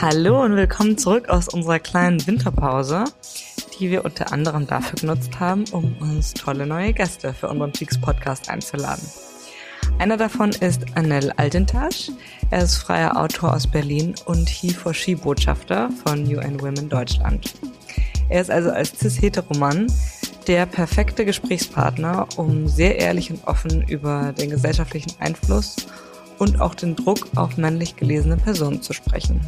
Hallo und willkommen zurück aus unserer kleinen Winterpause, die wir unter anderem dafür genutzt haben, um uns tolle neue Gäste für unseren Peaks Podcast einzuladen. Einer davon ist Anel Altintasch. Er ist freier Autor aus Berlin und He-for-She-Botschafter von UN Women Deutschland. Er ist also als cis-heteromann der perfekte Gesprächspartner, um sehr ehrlich und offen über den gesellschaftlichen Einfluss und auch den Druck auf männlich gelesene Personen zu sprechen.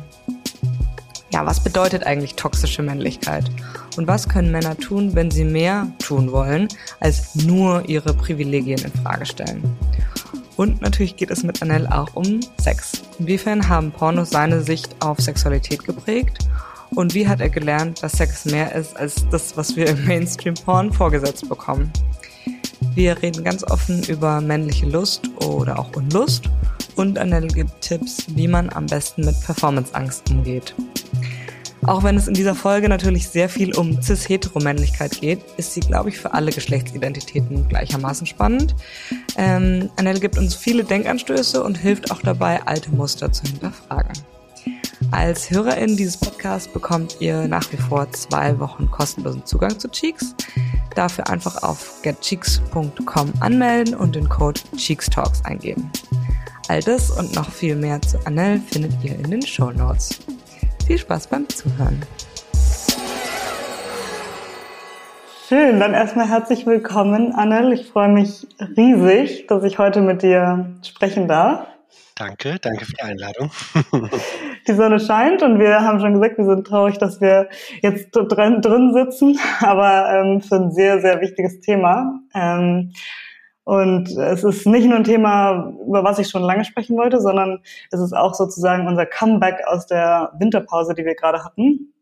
Ja, was bedeutet eigentlich toxische Männlichkeit? Und was können Männer tun, wenn sie mehr tun wollen, als nur ihre Privilegien in Frage stellen? Und natürlich geht es mit Anel auch um Sex. Inwiefern haben Pornos seine Sicht auf Sexualität geprägt? Und wie hat er gelernt, dass Sex mehr ist als das, was wir im Mainstream-Porn vorgesetzt bekommen? Wir reden ganz offen über männliche Lust oder auch Unlust und Annelle gibt Tipps, wie man am besten mit Performanceangst umgeht. Auch wenn es in dieser Folge natürlich sehr viel um cis-heteromännlichkeit geht, ist sie, glaube ich, für alle Geschlechtsidentitäten gleichermaßen spannend. Ähm, Annelle gibt uns viele Denkanstöße und hilft auch dabei, alte Muster zu hinterfragen. Als Hörerin dieses Podcasts bekommt ihr nach wie vor zwei Wochen kostenlosen Zugang zu Cheeks. Dafür einfach auf getcheeks.com anmelden und den Code CheeksTalks eingeben. All das und noch viel mehr zu Annelle findet ihr in den Show Notes. Viel Spaß beim Zuhören. Schön, dann erstmal herzlich willkommen, Annel. Ich freue mich riesig, dass ich heute mit dir sprechen darf. Danke, danke für die Einladung. Die Sonne scheint und wir haben schon gesagt, wir sind traurig, dass wir jetzt drin, drin sitzen, aber ähm, für ein sehr, sehr wichtiges Thema. Ähm, und es ist nicht nur ein Thema, über was ich schon lange sprechen wollte, sondern es ist auch sozusagen unser Comeback aus der Winterpause, die wir gerade hatten.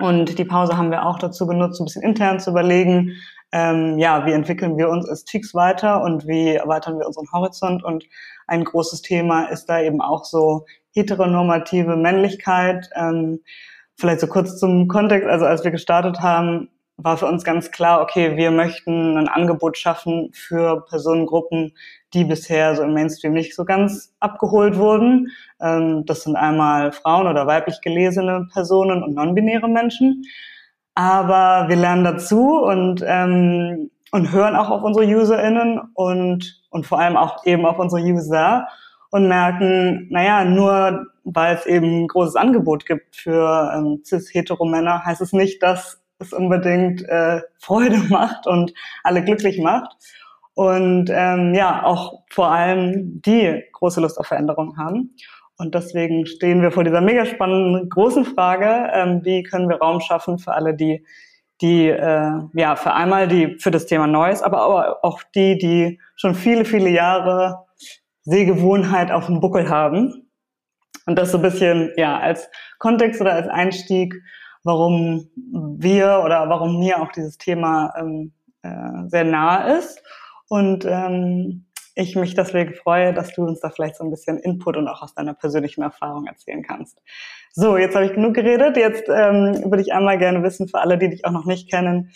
Und die Pause haben wir auch dazu genutzt, ein bisschen intern zu überlegen, ähm, ja, wie entwickeln wir uns als Teaks weiter und wie erweitern wir unseren Horizont. Und ein großes Thema ist da eben auch so heteronormative Männlichkeit. Ähm, vielleicht so kurz zum Kontext, also als wir gestartet haben, war für uns ganz klar, okay, wir möchten ein Angebot schaffen für Personengruppen, die bisher so im Mainstream nicht so ganz abgeholt wurden. Ähm, das sind einmal Frauen oder weiblich gelesene Personen und non-binäre Menschen. Aber wir lernen dazu und, ähm, und hören auch auf unsere UserInnen und, und vor allem auch eben auf unsere User und merken, naja, nur weil es eben ein großes Angebot gibt für ähm, cis-hetero-Männer, heißt es nicht, dass es unbedingt äh, Freude macht und alle glücklich macht. Und ähm, ja, auch vor allem die große Lust auf Veränderung haben. Und deswegen stehen wir vor dieser mega spannenden großen Frage, ähm, wie können wir Raum schaffen für alle, die, die äh, ja für einmal die für das Thema Neues, aber auch die, die schon viele, viele Jahre Sehgewohnheit auf dem Buckel haben. Und das so ein bisschen ja als Kontext oder als Einstieg warum wir oder warum mir auch dieses Thema ähm, äh, sehr nahe ist. Und ähm, ich mich deswegen freue, dass du uns da vielleicht so ein bisschen Input und auch aus deiner persönlichen Erfahrung erzählen kannst. So, jetzt habe ich genug geredet. Jetzt ähm, würde ich einmal gerne wissen, für alle, die dich auch noch nicht kennen,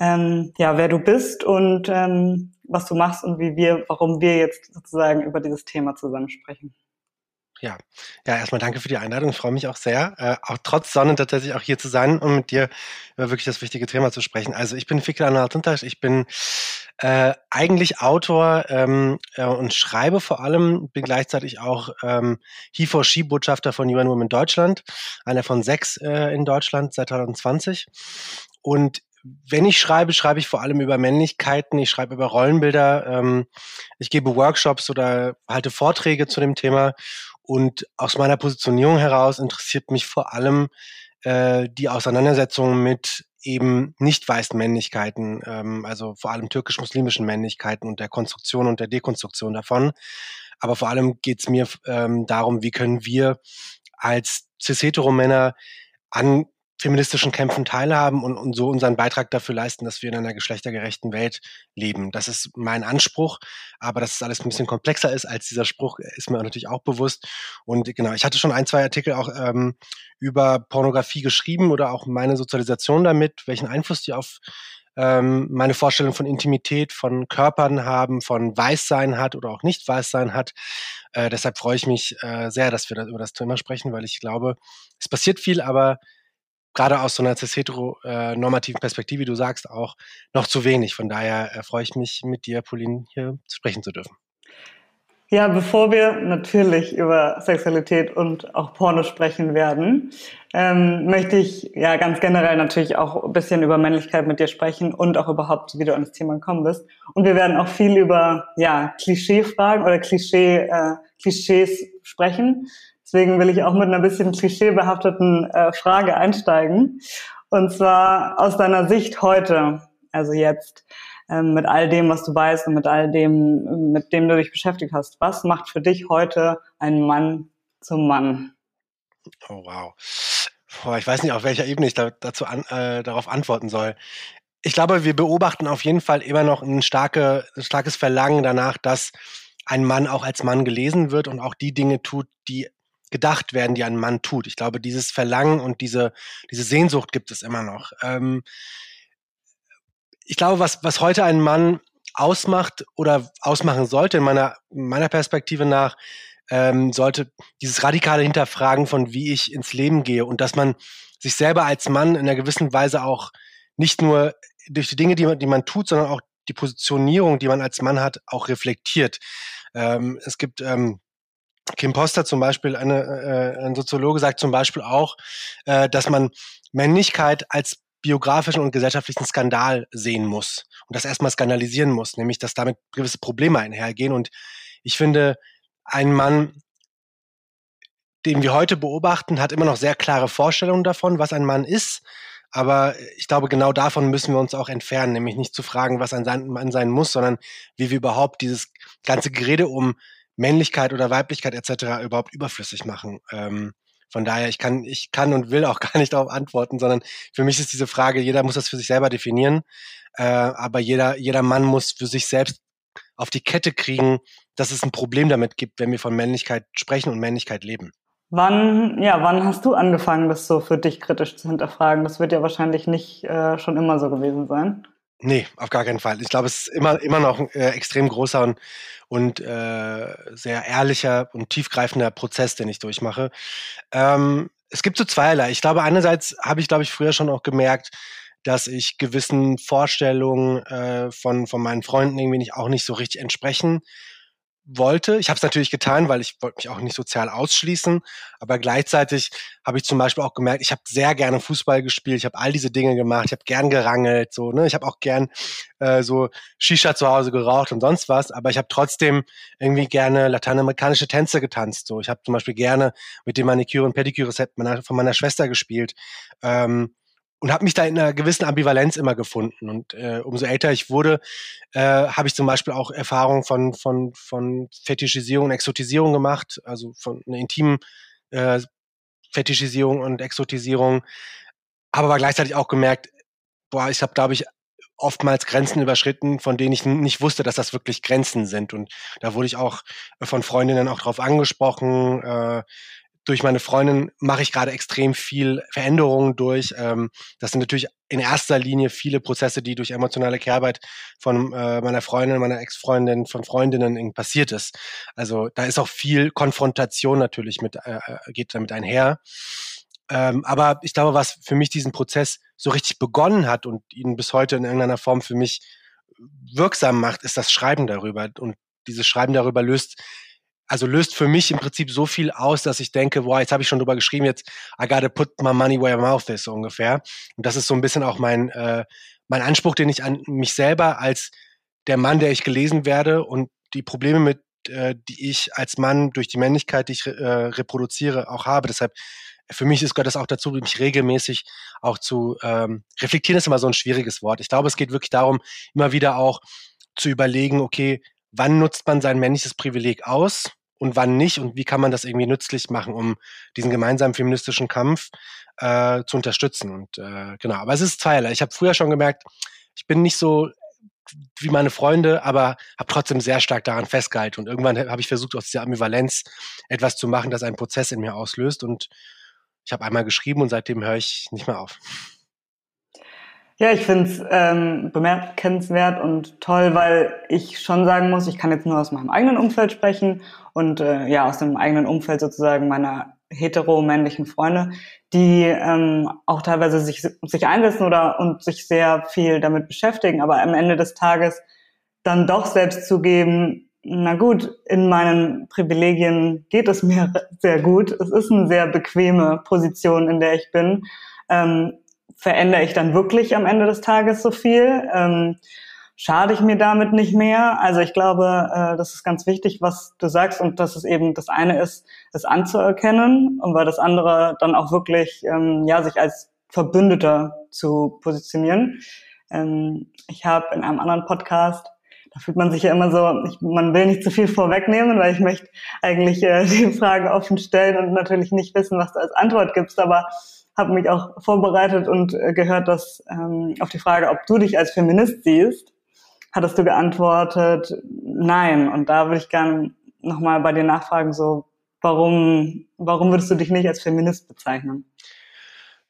ähm, ja, wer du bist und ähm, was du machst und wie wir, warum wir jetzt sozusagen über dieses Thema zusammen sprechen. Ja, ja, erstmal danke für die Einladung. Ich freue mich auch sehr, äh, auch trotz Sonne tatsächlich auch hier zu sein, um mit dir über wirklich das wichtige Thema zu sprechen. Also ich bin Fikra Anartuntasch, ich bin äh, eigentlich Autor ähm, äh, und schreibe vor allem, bin gleichzeitig auch ähm, He4She-Botschafter von UN Women Deutschland, einer von sechs äh, in Deutschland seit 2020. Und wenn ich schreibe, schreibe ich vor allem über Männlichkeiten, ich schreibe über Rollenbilder, ähm, ich gebe Workshops oder halte Vorträge zu dem Thema und aus meiner Positionierung heraus interessiert mich vor allem äh, die Auseinandersetzung mit eben nicht weißen Männlichkeiten, ähm, also vor allem türkisch-muslimischen Männlichkeiten und der Konstruktion und der Dekonstruktion davon. Aber vor allem geht es mir ähm, darum, wie können wir als cis-hetero-Männer an feministischen Kämpfen teilhaben und, und so unseren Beitrag dafür leisten, dass wir in einer geschlechtergerechten Welt leben. Das ist mein Anspruch, aber dass es alles ein bisschen komplexer ist als dieser Spruch, ist mir natürlich auch bewusst. Und genau, ich hatte schon ein, zwei Artikel auch ähm, über Pornografie geschrieben oder auch meine Sozialisation damit, welchen Einfluss die auf ähm, meine Vorstellung von Intimität, von Körpern haben, von Weißsein hat oder auch nicht Weißsein hat. Äh, deshalb freue ich mich äh, sehr, dass wir da über das Thema sprechen, weil ich glaube, es passiert viel, aber gerade aus so einer cis-hetero-normativen Perspektive, wie du sagst, auch noch zu wenig. Von daher äh, freue ich mich, mit dir, Pauline, hier sprechen zu dürfen. Ja, bevor wir natürlich über Sexualität und auch Porno sprechen werden, ähm, möchte ich ja ganz generell natürlich auch ein bisschen über Männlichkeit mit dir sprechen und auch überhaupt, wie du an das Thema gekommen bist. Und wir werden auch viel über ja Klischee-Fragen oder Klischee, äh, Klischees sprechen. Deswegen will ich auch mit einer bisschen klischeebehafteten äh, Frage einsteigen. Und zwar aus deiner Sicht heute, also jetzt ähm, mit all dem, was du weißt und mit all dem, mit dem du dich beschäftigt hast. Was macht für dich heute einen Mann zum Mann? Oh wow. Boah, ich weiß nicht, auf welcher Ebene ich da, dazu an, äh, darauf antworten soll. Ich glaube, wir beobachten auf jeden Fall immer noch ein, starke, ein starkes Verlangen danach, dass ein Mann auch als Mann gelesen wird und auch die Dinge tut, die gedacht werden, die ein Mann tut. Ich glaube, dieses Verlangen und diese, diese Sehnsucht gibt es immer noch. Ähm, ich glaube, was, was heute ein Mann ausmacht oder ausmachen sollte, in meiner, meiner Perspektive nach, ähm, sollte dieses radikale Hinterfragen von wie ich ins Leben gehe und dass man sich selber als Mann in einer gewissen Weise auch nicht nur durch die Dinge, die man, die man tut, sondern auch die Positionierung, die man als Mann hat, auch reflektiert. Ähm, es gibt ähm, Kim Poster zum Beispiel, eine, äh, ein Soziologe sagt zum Beispiel auch, äh, dass man Männlichkeit als biografischen und gesellschaftlichen Skandal sehen muss und das erstmal skandalisieren muss, nämlich dass damit gewisse Probleme einhergehen. Und ich finde, ein Mann, den wir heute beobachten, hat immer noch sehr klare Vorstellungen davon, was ein Mann ist. Aber ich glaube, genau davon müssen wir uns auch entfernen, nämlich nicht zu fragen, was ein Mann sein muss, sondern wie wir überhaupt dieses ganze Gerede um Männlichkeit oder Weiblichkeit etc. überhaupt überflüssig machen. Ähm, von daher, ich kann, ich kann und will auch gar nicht darauf antworten, sondern für mich ist diese Frage, jeder muss das für sich selber definieren, äh, aber jeder, jeder Mann muss für sich selbst auf die Kette kriegen, dass es ein Problem damit gibt, wenn wir von Männlichkeit sprechen und Männlichkeit leben. Wann, ja, wann hast du angefangen, das so für dich kritisch zu hinterfragen? Das wird ja wahrscheinlich nicht äh, schon immer so gewesen sein. Nee, auf gar keinen Fall. Ich glaube, es ist immer, immer noch ein äh, extrem großer und, und äh, sehr ehrlicher und tiefgreifender Prozess, den ich durchmache. Ähm, es gibt so zweierlei. Ich glaube, einerseits habe ich, glaube ich, früher schon auch gemerkt, dass ich gewissen Vorstellungen äh, von, von meinen Freunden irgendwie nicht, auch nicht so richtig entsprechen wollte. Ich habe es natürlich getan, weil ich wollte mich auch nicht sozial ausschließen. Aber gleichzeitig habe ich zum Beispiel auch gemerkt, ich habe sehr gerne Fußball gespielt. Ich habe all diese Dinge gemacht. Ich habe gern gerangelt. So, ne? Ich habe auch gern äh, so Shisha zu Hause geraucht und sonst was. Aber ich habe trotzdem irgendwie gerne lateinamerikanische Tänze getanzt. So, ich habe zum Beispiel gerne mit dem Maniküre und Pediküre-Set von meiner Schwester gespielt. Ähm, und habe mich da in einer gewissen Ambivalenz immer gefunden. Und äh, umso älter ich wurde, äh, habe ich zum Beispiel auch Erfahrungen von, von, von Fetischisierung und Exotisierung gemacht, also von einer intimen äh, Fetischisierung und Exotisierung. Habe aber gleichzeitig auch gemerkt, boah, ich habe, glaube ich, oftmals Grenzen überschritten, von denen ich nicht wusste, dass das wirklich Grenzen sind. Und da wurde ich auch von Freundinnen auch drauf angesprochen, äh, durch meine Freundin mache ich gerade extrem viel Veränderungen durch. Ähm, das sind natürlich in erster Linie viele Prozesse, die durch emotionale Kehrarbeit von äh, meiner Freundin, meiner Ex-Freundin, von Freundinnen passiert ist. Also da ist auch viel Konfrontation natürlich mit, äh, äh, geht damit einher. Ähm, aber ich glaube, was für mich diesen Prozess so richtig begonnen hat und ihn bis heute in irgendeiner Form für mich wirksam macht, ist das Schreiben darüber. Und dieses Schreiben darüber löst also löst für mich im Prinzip so viel aus, dass ich denke, boah, jetzt habe ich schon drüber geschrieben, jetzt I gotta put my money where my mouth is, so ungefähr. Und das ist so ein bisschen auch mein, äh, mein Anspruch, den ich an mich selber als der Mann, der ich gelesen werde und die Probleme mit, äh, die ich als Mann durch die Männlichkeit, die ich äh, reproduziere, auch habe. Deshalb für mich ist gehört das auch dazu, mich regelmäßig auch zu ähm, reflektieren ist immer so ein schwieriges Wort. Ich glaube, es geht wirklich darum, immer wieder auch zu überlegen, okay, wann nutzt man sein männliches Privileg aus und wann nicht und wie kann man das irgendwie nützlich machen, um diesen gemeinsamen feministischen Kampf äh, zu unterstützen. Und äh, genau, aber es ist zweierlei. Ich habe früher schon gemerkt, ich bin nicht so wie meine Freunde, aber habe trotzdem sehr stark daran festgehalten. Und irgendwann habe ich versucht, aus dieser Ambivalenz etwas zu machen, das einen Prozess in mir auslöst. Und ich habe einmal geschrieben und seitdem höre ich nicht mehr auf. Ja, ich finde es ähm, bemerkenswert und toll, weil ich schon sagen muss, ich kann jetzt nur aus meinem eigenen Umfeld sprechen und äh, ja, aus dem eigenen Umfeld sozusagen meiner hetero-männlichen Freunde, die ähm, auch teilweise sich, sich einsetzen oder und sich sehr viel damit beschäftigen, aber am Ende des Tages dann doch selbst zugeben, na gut, in meinen Privilegien geht es mir sehr gut. Es ist eine sehr bequeme Position, in der ich bin. Ähm, verändere ich dann wirklich am Ende des Tages so viel? Ähm, schade ich mir damit nicht mehr? Also ich glaube, äh, das ist ganz wichtig, was du sagst und dass es eben das eine ist, es anzuerkennen und weil das andere dann auch wirklich, ähm, ja, sich als Verbündeter zu positionieren. Ähm, ich habe in einem anderen Podcast da fühlt man sich ja immer so, ich, man will nicht zu viel vorwegnehmen, weil ich möchte eigentlich äh, die Fragen offen stellen und natürlich nicht wissen, was du als Antwort gibst, aber habe mich auch vorbereitet und äh, gehört, dass ähm, auf die Frage, ob du dich als Feminist siehst, hattest du geantwortet, nein. Und da würde ich gerne nochmal bei dir nachfragen, so, warum, warum würdest du dich nicht als Feminist bezeichnen?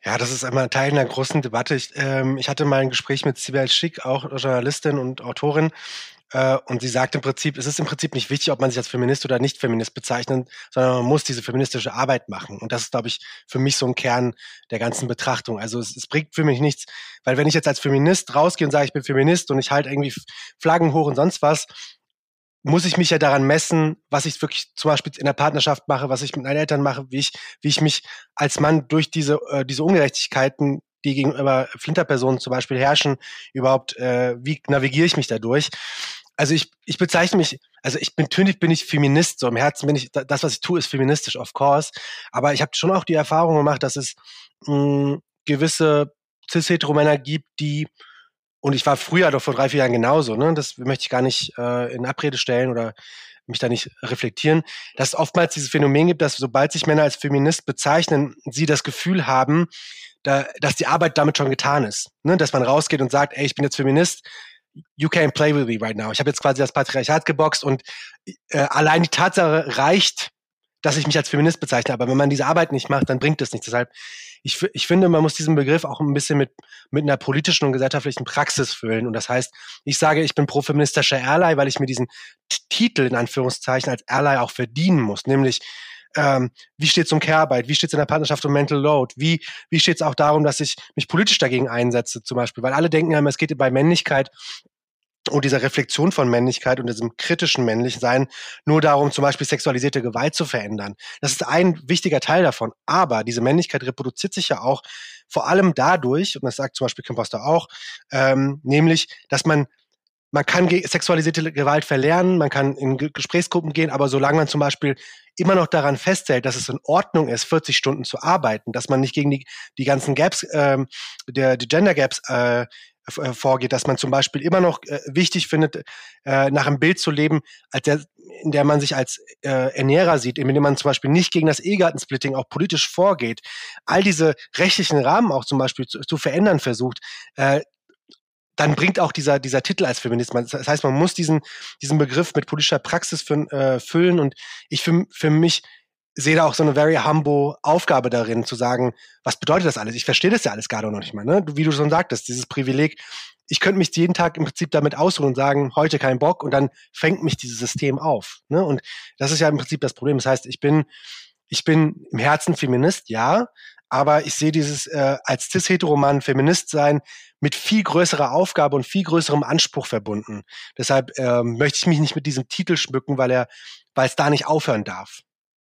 Ja, das ist einmal Teil einer großen Debatte. Ich, ähm, ich hatte mal ein Gespräch mit Sibel Schick, auch Journalistin und Autorin, und sie sagt im Prinzip, es ist im Prinzip nicht wichtig, ob man sich als Feminist oder nicht Feminist bezeichnet, sondern man muss diese feministische Arbeit machen. Und das ist, glaube ich, für mich so ein Kern der ganzen Betrachtung. Also es, es bringt für mich nichts, weil wenn ich jetzt als Feminist rausgehe und sage, ich bin Feminist und ich halte irgendwie Flaggen hoch und sonst was, muss ich mich ja daran messen, was ich wirklich zum Beispiel in der Partnerschaft mache, was ich mit meinen Eltern mache, wie ich, wie ich mich als Mann durch diese, äh, diese Ungerechtigkeiten, die gegenüber Flinterpersonen zum Beispiel herrschen, überhaupt, äh, wie navigiere ich mich dadurch? Also ich, ich bezeichne mich, also ich bin natürlich bin ich Feminist, so im Herzen bin ich, das, was ich tue, ist feministisch, of course. Aber ich habe schon auch die Erfahrung gemacht, dass es mh, hm, gewisse cis-hetero-Männer gibt, die, und ich war früher doch vor drei, vier Jahren genauso, ne? Das möchte ich gar nicht äh, in Abrede stellen oder mich da nicht reflektieren, dass es oftmals dieses Phänomen gibt, dass sobald sich Männer als Feminist bezeichnen, sie das Gefühl haben, da, dass die Arbeit damit schon getan ist. Ne? Dass man rausgeht und sagt, ey, ich bin jetzt Feminist, you can't play with me right now. Ich habe jetzt quasi das Patriarchat geboxt und äh, allein die Tatsache reicht, dass ich mich als Feminist bezeichne. Aber wenn man diese Arbeit nicht macht, dann bringt es nichts. Deshalb, ich, ich finde, man muss diesen Begriff auch ein bisschen mit, mit einer politischen und gesellschaftlichen Praxis füllen. Und das heißt, ich sage, ich bin pro-feministischer Ally, weil ich mir diesen Titel in Anführungszeichen als Ally auch verdienen muss. Nämlich, ähm, wie steht es um Care-Arbeit, wie steht es in der Partnerschaft um Mental Load, wie, wie steht es auch darum, dass ich mich politisch dagegen einsetze zum Beispiel, weil alle denken ja immer, es geht bei Männlichkeit und dieser Reflexion von Männlichkeit und diesem kritischen Männlichsein nur darum, zum Beispiel sexualisierte Gewalt zu verändern. Das ist ein wichtiger Teil davon. Aber diese Männlichkeit reproduziert sich ja auch vor allem dadurch, und das sagt zum Beispiel Kim Foster auch, ähm, nämlich, dass man man kann sexualisierte Gewalt verlernen, man kann in Gesprächsgruppen gehen, aber solange man zum Beispiel immer noch daran festhält, dass es in Ordnung ist, 40 Stunden zu arbeiten, dass man nicht gegen die, die ganzen Gaps, ähm, der, die Gender Gaps äh, äh, vorgeht, dass man zum Beispiel immer noch äh, wichtig findet, äh, nach einem Bild zu leben, als der, in der man sich als äh, Ernährer sieht, indem man zum Beispiel nicht gegen das Ehegattensplitting auch politisch vorgeht, all diese rechtlichen Rahmen auch zum Beispiel zu, zu verändern versucht, äh, dann bringt auch dieser, dieser Titel als Feminismus. Das heißt, man muss diesen, diesen Begriff mit politischer Praxis für, äh, füllen. Und ich für, für mich sehe da auch so eine very humble Aufgabe darin, zu sagen, was bedeutet das alles? Ich verstehe das ja alles gerade noch nicht mal. Ne? Wie du schon sagtest, dieses Privileg. Ich könnte mich jeden Tag im Prinzip damit ausruhen und sagen, heute kein Bock und dann fängt mich dieses System auf. Ne? Und das ist ja im Prinzip das Problem. Das heißt, ich bin, ich bin im Herzen Feminist, ja, aber ich sehe dieses äh, als cis-heteroman Feminist sein mit viel größerer Aufgabe und viel größerem Anspruch verbunden. Deshalb ähm, möchte ich mich nicht mit diesem Titel schmücken, weil er, weil es da nicht aufhören darf.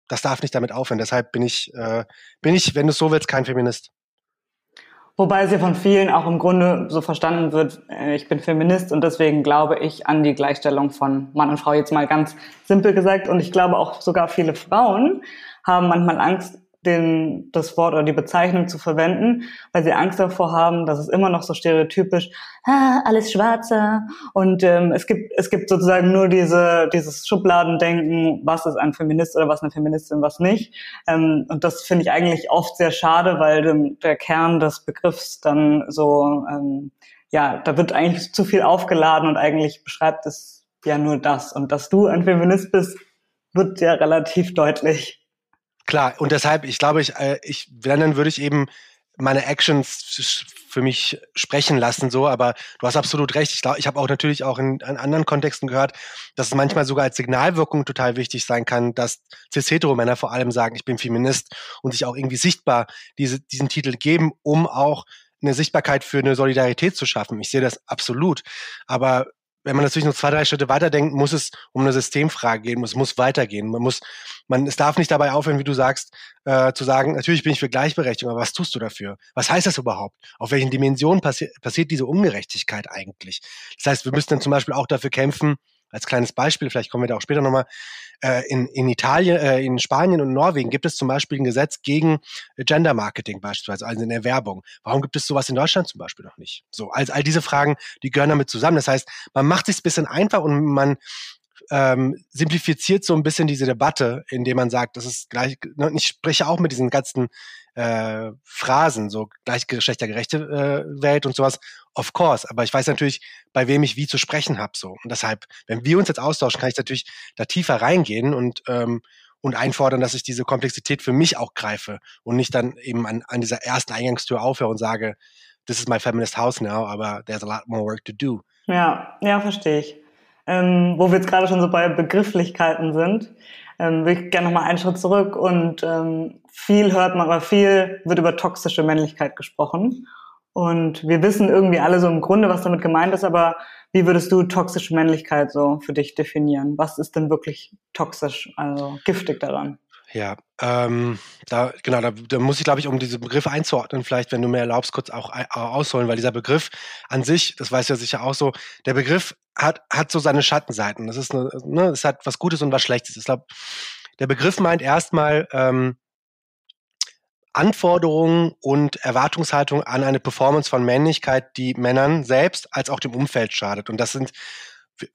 Das darf nicht damit aufhören. Deshalb bin ich, äh, bin ich, wenn du so willst, kein Feminist. Wobei es ja von vielen auch im Grunde so verstanden wird, äh, ich bin Feminist und deswegen glaube ich an die Gleichstellung von Mann und Frau, jetzt mal ganz simpel gesagt. Und ich glaube auch sogar viele Frauen haben manchmal Angst, den, das Wort oder die Bezeichnung zu verwenden, weil sie Angst davor haben, dass es immer noch so stereotypisch, ah, alles schwarzer und ähm, es gibt es gibt sozusagen nur diese dieses Schubladendenken, was ist ein Feminist oder was eine Feministin, was nicht. Ähm, und das finde ich eigentlich oft sehr schade, weil dem, der Kern des Begriffs dann so ähm, ja, da wird eigentlich zu viel aufgeladen und eigentlich beschreibt es ja nur das. Und dass du ein Feminist bist, wird ja relativ deutlich. Klar, und deshalb, ich glaube, ich, äh, ich, wenn dann würde ich eben meine Actions für mich sprechen lassen, so, aber du hast absolut recht. Ich glaube, ich habe auch natürlich auch in, in, anderen Kontexten gehört, dass es manchmal sogar als Signalwirkung total wichtig sein kann, dass cis-hetero-Männer vor allem sagen, ich bin Feminist und sich auch irgendwie sichtbar diese, diesen Titel geben, um auch eine Sichtbarkeit für eine Solidarität zu schaffen. Ich sehe das absolut. Aber wenn man natürlich nur zwei, drei Schritte weiterdenkt, muss es um eine Systemfrage gehen, es muss weitergehen. Man muss, man, es darf nicht dabei aufhören, wie du sagst, äh, zu sagen, natürlich bin ich für Gleichberechtigung, aber was tust du dafür? Was heißt das überhaupt? Auf welchen Dimensionen passi passiert diese Ungerechtigkeit eigentlich? Das heißt, wir müssen dann zum Beispiel auch dafür kämpfen, als kleines Beispiel, vielleicht kommen wir da auch später nochmal, äh, in, in Italien, äh, in Spanien und Norwegen gibt es zum Beispiel ein Gesetz gegen Gender Marketing beispielsweise, also in der Werbung. Warum gibt es sowas in Deutschland zum Beispiel noch nicht? So, also all diese Fragen, die gehören damit zusammen. Das heißt, man macht sich ein bisschen einfach und man ähm, simplifiziert so ein bisschen diese Debatte, indem man sagt, das ist gleich, ne, ich spreche auch mit diesen ganzen äh, Phrasen, so gleichgeschlechtergerechte äh, Welt und sowas, of course. Aber ich weiß natürlich, bei wem ich wie zu sprechen habe. So. Und deshalb, wenn wir uns jetzt austauschen, kann ich natürlich da tiefer reingehen und, ähm, und einfordern, dass ich diese Komplexität für mich auch greife und nicht dann eben an, an dieser ersten Eingangstür aufhöre und sage, this is my feminist house now, aber there's a lot more work to do. Ja, ja, verstehe ich. Ähm, wo wir jetzt gerade schon so bei Begrifflichkeiten sind ähm, will ich gerne nochmal einen Schritt zurück und ähm, viel hört man, aber viel wird über toxische Männlichkeit gesprochen. Und wir wissen irgendwie alle so im Grunde, was damit gemeint ist, aber wie würdest du toxische Männlichkeit so für dich definieren? Was ist denn wirklich toxisch, also giftig daran? Ja, ähm, da, genau, da, da muss ich, glaube ich, um diese Begriffe einzuordnen, vielleicht, wenn du mir erlaubst, kurz auch, ausholen, weil dieser Begriff an sich, das weißt du ja sicher auch so, der Begriff hat, hat so seine Schattenseiten. Das ist eine, ne, es hat was Gutes und was Schlechtes. Ich glaube, der Begriff meint erstmal ähm, Anforderungen und Erwartungshaltung an eine Performance von Männlichkeit, die Männern selbst als auch dem Umfeld schadet. Und das sind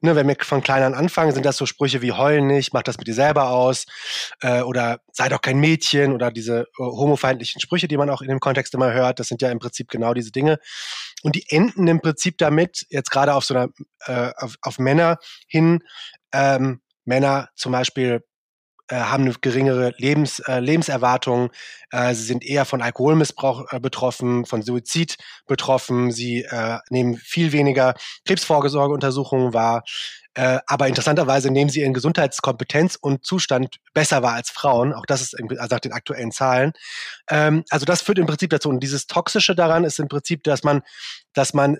ne, wenn wir von klein an anfangen, sind das so Sprüche wie heulen nicht, mach das mit dir selber aus äh, oder sei doch kein Mädchen oder diese äh, homofeindlichen Sprüche, die man auch in dem Kontext immer hört. Das sind ja im Prinzip genau diese Dinge. Und die enden im Prinzip damit, jetzt gerade auf so einer, äh, auf, auf Männer hin, ähm, Männer zum Beispiel haben eine geringere Lebens, äh, Lebenserwartung, äh, sie sind eher von Alkoholmissbrauch äh, betroffen, von Suizid betroffen, sie äh, nehmen viel weniger Krebsvorsorgeuntersuchungen wahr, äh, aber interessanterweise nehmen sie ihren Gesundheitskompetenz und Zustand besser wahr als Frauen. Auch das ist also nach den aktuellen Zahlen. Ähm, also das führt im Prinzip dazu. Und dieses Toxische daran ist im Prinzip, dass man, dass man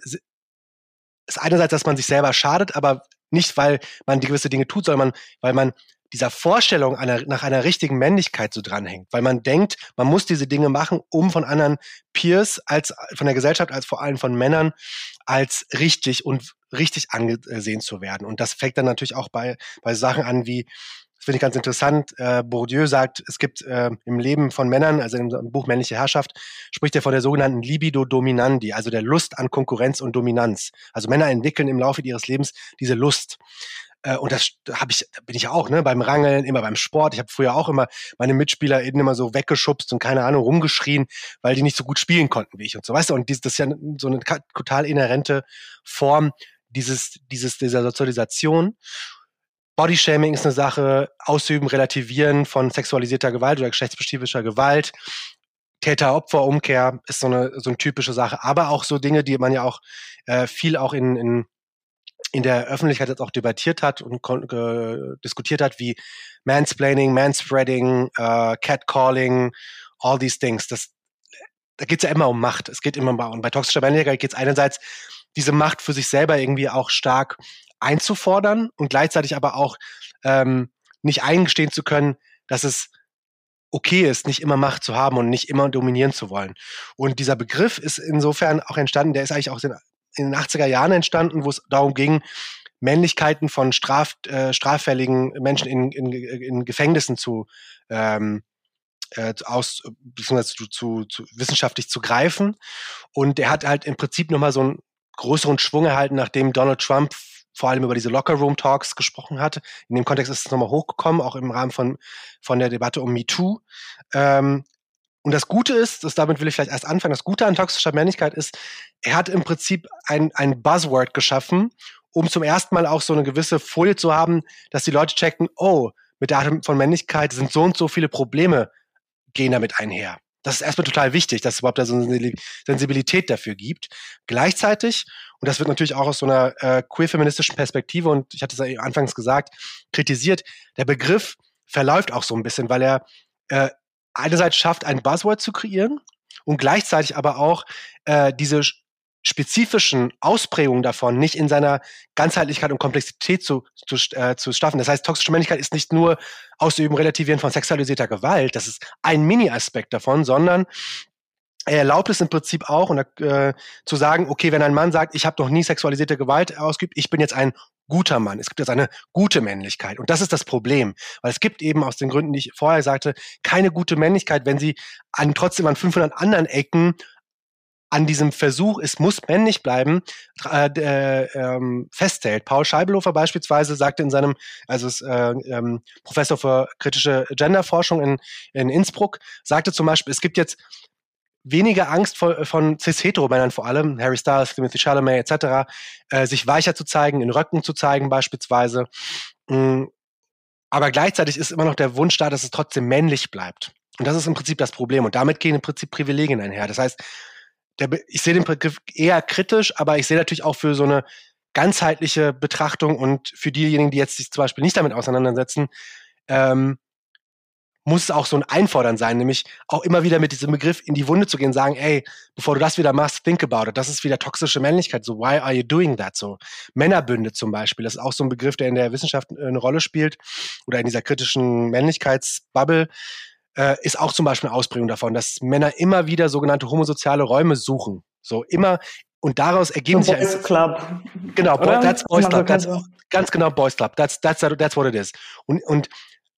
ist einerseits, dass man sich selber schadet, aber nicht, weil man die gewisse Dinge tut, sondern man, weil man dieser Vorstellung einer, nach einer richtigen Männlichkeit so dranhängt, weil man denkt, man muss diese Dinge machen, um von anderen Peers als von der Gesellschaft, als vor allem von Männern als richtig und richtig angesehen zu werden. Und das fängt dann natürlich auch bei, bei Sachen an wie das finde ich ganz interessant. Äh, Bourdieu sagt, es gibt äh, im Leben von Männern, also im Buch Männliche Herrschaft, spricht er von der sogenannten Libido Dominandi, also der Lust an Konkurrenz und Dominanz. Also Männer entwickeln im Laufe ihres Lebens diese Lust. Äh, und das habe ich, bin ich auch, ne, beim Rangeln, immer beim Sport. Ich habe früher auch immer meine Mitspieler eben immer so weggeschubst und keine Ahnung, rumgeschrien, weil die nicht so gut spielen konnten wie ich und so. Weißt du, und das ist ja so eine total inhärente Form dieses, dieses, dieser Sozialisation. Bodyshaming ist eine Sache, Ausüben, Relativieren von sexualisierter Gewalt oder geschlechtsspezifischer Gewalt. Täter-Opfer-Umkehr ist so eine, so eine typische Sache, aber auch so Dinge, die man ja auch äh, viel auch in, in in der Öffentlichkeit jetzt auch debattiert hat und diskutiert hat, wie Mansplaining, Manspreading, äh, Catcalling, all these things. Das, da geht es ja immer um Macht. Es geht immer um, und bei toxischer Männlichkeit geht es einerseits, diese Macht für sich selber irgendwie auch stark einzufordern und gleichzeitig aber auch ähm, nicht eingestehen zu können, dass es okay ist, nicht immer Macht zu haben und nicht immer dominieren zu wollen. Und dieser Begriff ist insofern auch entstanden, der ist eigentlich auch in den 80er Jahren entstanden, wo es darum ging, Männlichkeiten von straf, äh, straffälligen Menschen in, in, in Gefängnissen zu ähm, äh, aus beziehungsweise zu, zu, zu wissenschaftlich zu greifen. Und er hat halt im Prinzip nochmal so einen größeren Schwung erhalten, nachdem Donald Trump vor allem über diese Locker Room Talks gesprochen hat. In dem Kontext ist es nochmal hochgekommen, auch im Rahmen von, von der Debatte um MeToo. Ähm, und das Gute ist, das damit will ich vielleicht erst anfangen, das Gute an toxischer Männlichkeit ist, er hat im Prinzip ein, ein Buzzword geschaffen, um zum ersten Mal auch so eine gewisse Folie zu haben, dass die Leute checken, oh, mit der Art von Männlichkeit sind so und so viele Probleme gehen damit einher. Das ist erstmal total wichtig, dass es überhaupt da so eine Sensibilität dafür gibt. Gleichzeitig, und das wird natürlich auch aus so einer äh, queer-feministischen Perspektive, und ich hatte es ja anfangs gesagt, kritisiert, der Begriff verläuft auch so ein bisschen, weil er äh, einerseits schafft, ein Buzzword zu kreieren und gleichzeitig aber auch äh, diese spezifischen Ausprägungen davon nicht in seiner Ganzheitlichkeit und Komplexität zu, zu, äh, zu schaffen. Das heißt, toxische Männlichkeit ist nicht nur Ausüben, Relativieren von sexualisierter Gewalt, das ist ein Mini-Aspekt davon, sondern er erlaubt es im Prinzip auch, und, äh, zu sagen, okay, wenn ein Mann sagt, ich habe noch nie sexualisierte Gewalt ausgeübt, ich bin jetzt ein guter Mann. Es gibt jetzt eine gute Männlichkeit. Und das ist das Problem. Weil es gibt eben aus den Gründen, die ich vorher sagte, keine gute Männlichkeit, wenn sie an, trotzdem an 500 anderen Ecken an diesem Versuch, es muss männlich bleiben, äh, äh, ähm, festhält. Paul Scheibelhofer beispielsweise sagte in seinem, also ist, äh, ähm, Professor für kritische Genderforschung in, in Innsbruck, sagte zum Beispiel, es gibt jetzt weniger Angst von, von cis-hetero-Männern vor allem, Harry Styles, Timothy Chalamet etc., äh, sich weicher zu zeigen, in Röcken zu zeigen beispielsweise. Mhm. Aber gleichzeitig ist immer noch der Wunsch da, dass es trotzdem männlich bleibt. Und das ist im Prinzip das Problem. Und damit gehen im Prinzip Privilegien einher. Das heißt, der, ich sehe den Begriff eher kritisch, aber ich sehe natürlich auch für so eine ganzheitliche Betrachtung und für diejenigen, die jetzt sich zum Beispiel nicht damit auseinandersetzen, ähm, muss es auch so ein Einfordern sein, nämlich auch immer wieder mit diesem Begriff in die Wunde zu gehen, sagen, ey, bevor du das wieder machst, think about it. Das ist wieder toxische Männlichkeit. So, why are you doing that? So, Männerbünde zum Beispiel, das ist auch so ein Begriff, der in der Wissenschaft äh, eine Rolle spielt oder in dieser kritischen Männlichkeitsbubble äh, ist auch zum Beispiel eine Ausprägung davon, dass Männer immer wieder sogenannte homosoziale Räume suchen. So immer und daraus ergeben so sich Boys Club. Genau, Boy, that's Boys Club. That's, ganz genau Boys Club. That's that's that's what it is. Und und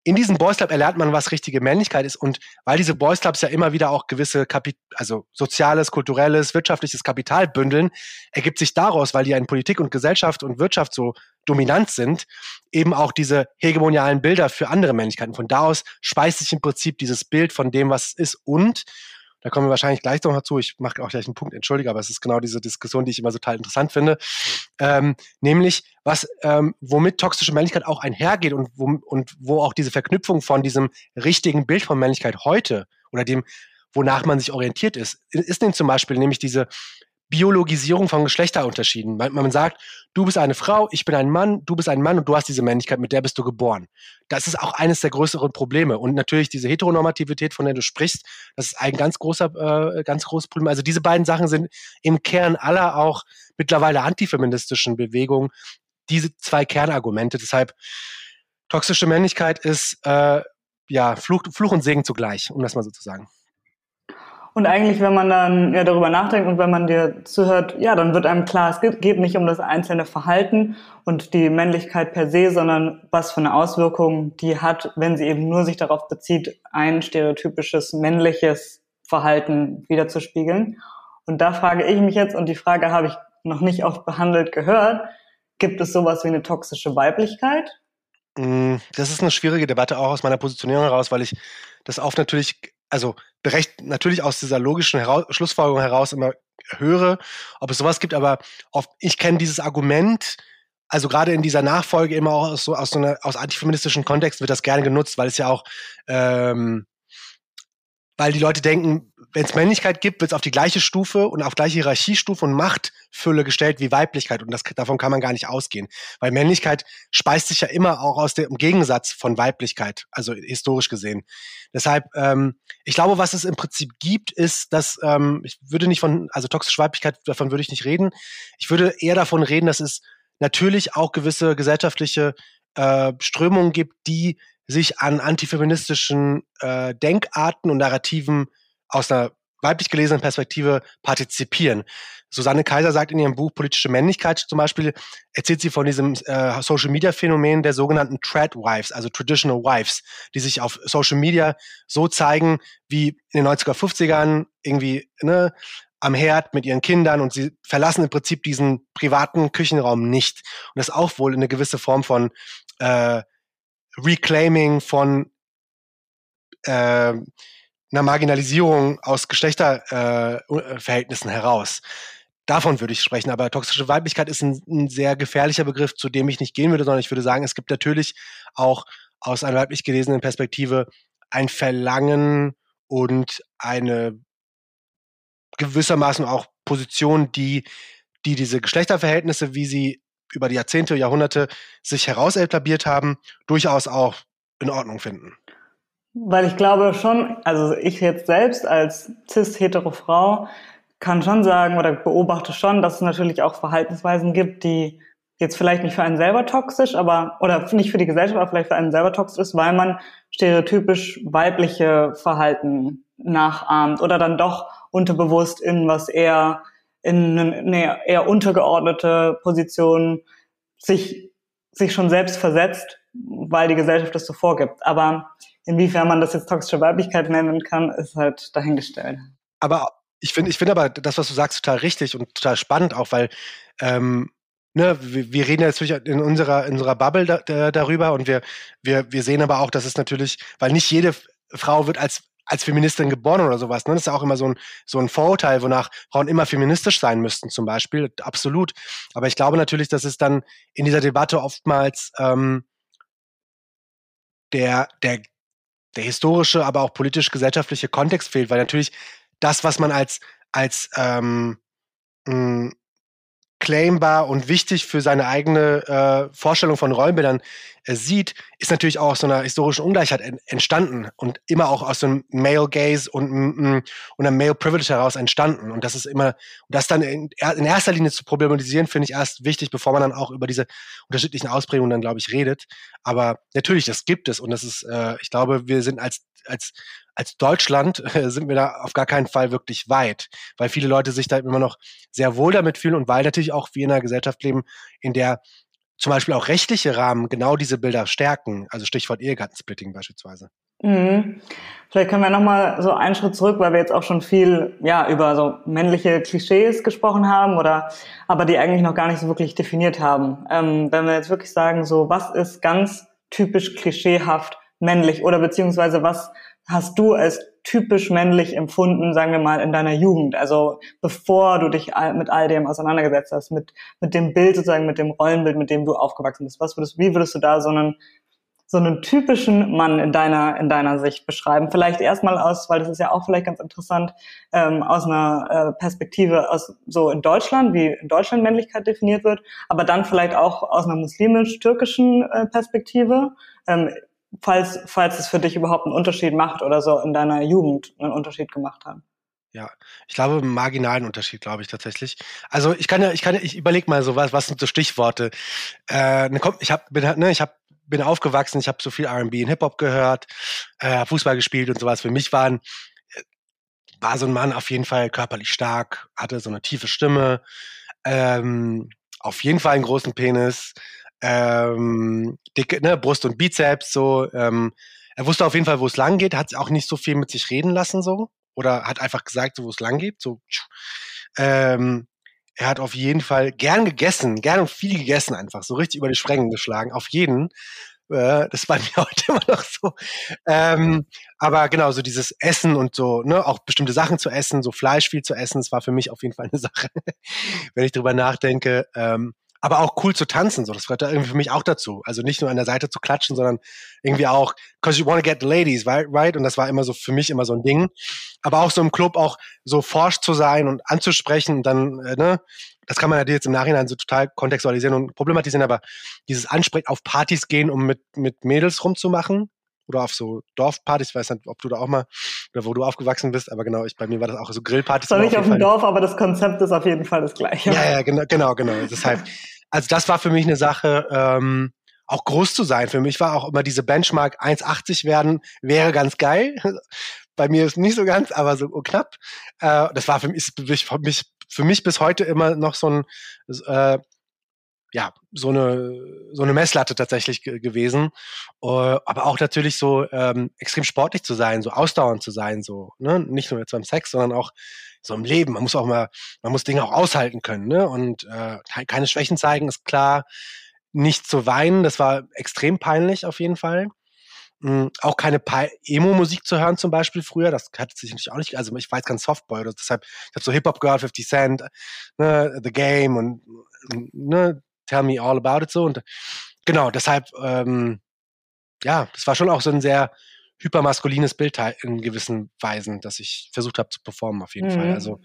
in diesem Boys Club erlernt man, was richtige Männlichkeit ist. Und weil diese Boys Clubs ja immer wieder auch gewisse Kapit also soziales, kulturelles, wirtschaftliches Kapital bündeln, ergibt sich daraus, weil die ja in Politik und Gesellschaft und Wirtschaft so dominant sind, eben auch diese hegemonialen Bilder für andere Männlichkeiten. Von da aus speist sich im Prinzip dieses Bild von dem, was es ist und da kommen wir wahrscheinlich gleich noch dazu. Ich mache auch gleich einen Punkt, entschuldige, aber es ist genau diese Diskussion, die ich immer total interessant finde. Ähm, nämlich, was, ähm, womit toxische Männlichkeit auch einhergeht und wo, und wo auch diese Verknüpfung von diesem richtigen Bild von Männlichkeit heute oder dem, wonach man sich orientiert ist, ist denn zum Beispiel nämlich diese Biologisierung von Geschlechterunterschieden. Man, man sagt, du bist eine Frau, ich bin ein Mann, du bist ein Mann und du hast diese Männlichkeit, mit der bist du geboren. Das ist auch eines der größeren Probleme. Und natürlich diese Heteronormativität, von der du sprichst, das ist ein ganz großer, äh, ganz großes Problem. Also diese beiden Sachen sind im Kern aller auch mittlerweile antifeministischen Bewegungen diese zwei Kernargumente. Deshalb toxische Männlichkeit ist äh, ja Fluch, Fluch und Segen zugleich, um das mal so zu sagen. Und eigentlich, wenn man dann ja darüber nachdenkt und wenn man dir zuhört, ja, dann wird einem klar, es geht nicht um das einzelne Verhalten und die Männlichkeit per se, sondern was für eine Auswirkung die hat, wenn sie eben nur sich darauf bezieht, ein stereotypisches männliches Verhalten wiederzuspiegeln. Und da frage ich mich jetzt, und die Frage habe ich noch nicht oft behandelt gehört, gibt es sowas wie eine toxische Weiblichkeit? Mm, das ist eine schwierige Debatte auch aus meiner Positionierung heraus, weil ich das oft natürlich also berecht, natürlich aus dieser logischen heraus, Schlussfolgerung heraus immer höre, ob es sowas gibt, aber oft, ich kenne dieses Argument, also gerade in dieser Nachfolge immer auch aus so, aus so einer, aus antifeministischen Kontext wird das gerne genutzt, weil es ja auch ähm, weil die Leute denken, wenn es Männlichkeit gibt, wird es auf die gleiche Stufe und auf gleiche Hierarchiestufe und Machtfülle gestellt wie Weiblichkeit. Und das, davon kann man gar nicht ausgehen. Weil Männlichkeit speist sich ja immer auch aus dem Gegensatz von Weiblichkeit, also historisch gesehen. Deshalb, ähm, ich glaube, was es im Prinzip gibt, ist, dass ähm, ich würde nicht von, also toxische Weiblichkeit, davon würde ich nicht reden. Ich würde eher davon reden, dass es natürlich auch gewisse gesellschaftliche äh, Strömungen gibt, die sich an antifeministischen äh, Denkarten und Narrativen aus einer weiblich gelesenen Perspektive partizipieren. Susanne Kaiser sagt in ihrem Buch Politische Männlichkeit zum Beispiel, erzählt sie von diesem äh, Social Media Phänomen der sogenannten Trad Wives, also Traditional Wives, die sich auf Social Media so zeigen wie in den 90er, 50ern irgendwie ne, am Herd mit ihren Kindern und sie verlassen im Prinzip diesen privaten Küchenraum nicht. Und das auch wohl eine gewisse Form von äh, Reclaiming von äh, einer Marginalisierung aus Geschlechterverhältnissen äh, heraus. Davon würde ich sprechen, aber toxische Weiblichkeit ist ein, ein, sehr gefährlicher Begriff, zu dem ich nicht gehen würde, sondern ich würde sagen, es gibt natürlich auch aus einer weiblich gelesenen Perspektive ein Verlangen und eine gewissermaßen auch Position, die, die diese Geschlechterverhältnisse, wie sie über die Jahrzehnte, Jahrhunderte sich heraus etabliert haben, durchaus auch in Ordnung finden. Weil ich glaube schon, also ich jetzt selbst als cis-hetero Frau kann schon sagen oder beobachte schon, dass es natürlich auch Verhaltensweisen gibt, die jetzt vielleicht nicht für einen selber toxisch, aber oder nicht für die Gesellschaft, aber vielleicht für einen selber toxisch ist, weil man stereotypisch weibliche Verhalten nachahmt oder dann doch unterbewusst in was eher in eine eher untergeordnete Position sich sich schon selbst versetzt, weil die Gesellschaft das so vorgibt. Aber inwiefern man das jetzt toxische Weiblichkeit nennen kann, ist halt dahingestellt. Aber ich finde, ich finde aber das, was du sagst, total richtig und total spannend auch, weil ähm, ne, wir, wir reden jetzt in unserer, in unserer Bubble da, da, darüber und wir, wir, wir sehen aber auch, dass es natürlich, weil nicht jede Frau wird als als Feministin geboren oder sowas. Ne? Das ist ja auch immer so ein, so ein Vorurteil, wonach Frauen immer feministisch sein müssten, zum Beispiel. Absolut. Aber ich glaube natürlich, dass es dann in dieser Debatte oftmals ähm, der, der, der historische, aber auch politisch-gesellschaftliche Kontext fehlt, weil natürlich das, was man als, als ähm, mh, claimbar und wichtig für seine eigene äh, Vorstellung von Rollenbildern äh, sieht, ist natürlich auch aus so einer historischen Ungleichheit en entstanden und immer auch aus so einem Male Gaze und, und einem Male Privilege heraus entstanden. Und das ist immer, das dann in, in erster Linie zu problematisieren, finde ich erst wichtig, bevor man dann auch über diese unterschiedlichen Ausprägungen dann, glaube ich, redet. Aber natürlich, das gibt es und das ist, äh, ich glaube, wir sind als als als Deutschland äh, sind wir da auf gar keinen Fall wirklich weit, weil viele Leute sich da immer noch sehr wohl damit fühlen und weil natürlich auch wir in einer Gesellschaft leben, in der zum Beispiel auch rechtliche Rahmen genau diese Bilder stärken, also Stichwort Ehegattensplitting beispielsweise. Mhm. Vielleicht können wir nochmal so einen Schritt zurück, weil wir jetzt auch schon viel ja über so männliche Klischees gesprochen haben oder aber die eigentlich noch gar nicht so wirklich definiert haben. Ähm, wenn wir jetzt wirklich sagen, so was ist ganz typisch klischeehaft männlich oder beziehungsweise was hast du als typisch männlich empfunden, sagen wir mal, in deiner Jugend? Also bevor du dich mit all dem auseinandergesetzt hast, mit, mit dem Bild sozusagen, mit dem Rollenbild, mit dem du aufgewachsen bist. Was würdest, wie würdest du da so einen, so einen typischen Mann in deiner, in deiner Sicht beschreiben? Vielleicht erstmal aus, weil das ist ja auch vielleicht ganz interessant, ähm, aus einer äh, Perspektive aus so in Deutschland, wie in Deutschland Männlichkeit definiert wird, aber dann vielleicht auch aus einer muslimisch-türkischen äh, Perspektive. Ähm, falls, falls es für dich überhaupt einen Unterschied macht oder so in deiner Jugend einen Unterschied gemacht haben. Ja, ich glaube, einen marginalen Unterschied, glaube ich tatsächlich. Also ich kann ja, ich kann ich überlege mal so, was, was sind so Stichworte. Äh, ne, komm, ich hab, bin ne, hab, bin aufgewachsen, ich habe so viel R&B und Hip-Hop gehört, äh, Fußball gespielt und sowas. Für mich waren, äh, war so ein Mann auf jeden Fall körperlich stark, hatte so eine tiefe Stimme, ähm, auf jeden Fall einen großen Penis, ähm, dicke, ne, Brust und Bizeps, so. Ähm, er wusste auf jeden Fall, wo es lang geht, hat auch nicht so viel mit sich reden lassen, so. Oder hat einfach gesagt, so, wo es lang geht, so. Ähm, er hat auf jeden Fall gern gegessen, gern und viel gegessen einfach, so richtig über die Sprengen geschlagen, auf jeden. Äh, das war mir heute immer noch so. Ähm, aber genau, so dieses Essen und so, ne, auch bestimmte Sachen zu essen, so Fleisch viel zu essen, das war für mich auf jeden Fall eine Sache, wenn ich drüber nachdenke. Ähm, aber auch cool zu tanzen. So, das gehört da irgendwie für mich auch dazu. Also nicht nur an der Seite zu klatschen, sondern irgendwie auch, cause you want to get the ladies, right? Und das war immer so für mich immer so ein Ding. Aber auch so im Club auch so forsch zu sein und anzusprechen und dann, äh, ne, das kann man natürlich jetzt im Nachhinein so total kontextualisieren und problematisieren, aber dieses Ansprechen auf Partys gehen, um mit, mit Mädels rumzumachen, oder auf so Dorfpartys, ich weiß nicht, ob du da auch mal oder wo du aufgewachsen bist, aber genau, ich, bei mir war das auch so Grillpartys. Zwar nicht auf, auf dem Dorf, aber das Konzept ist auf jeden Fall das gleiche. Ja, ja, genau, genau, genau. Deshalb, also das war für mich eine Sache, ähm, auch groß zu sein. Für mich war auch immer diese Benchmark 1,80 werden, wäre ganz geil. Bei mir ist nicht so ganz, aber so knapp. Äh, das war für mich, für mich, für mich bis heute immer noch so ein äh, ja, so eine, so eine Messlatte tatsächlich gewesen. Uh, aber auch natürlich so ähm, extrem sportlich zu sein, so ausdauernd zu sein, so, ne? Nicht nur jetzt beim Sex, sondern auch so im Leben. Man muss auch mal, man muss Dinge auch aushalten können, ne? Und äh, keine Schwächen zeigen, ist klar. Nicht zu weinen, das war extrem peinlich auf jeden Fall. Mhm, auch keine Emo-Musik zu hören zum Beispiel früher, das hat sich natürlich auch nicht, also ich war jetzt ganz Softboy, deshalb, ich habe so Hip-Hop gehört, 50 Cent, ne, The Game und ne, Tell Me All About It so. Und genau, deshalb, ähm, ja, das war schon auch so ein sehr hypermaskulines Bild in gewissen Weisen, das ich versucht habe zu performen, auf jeden mhm. Fall. Also,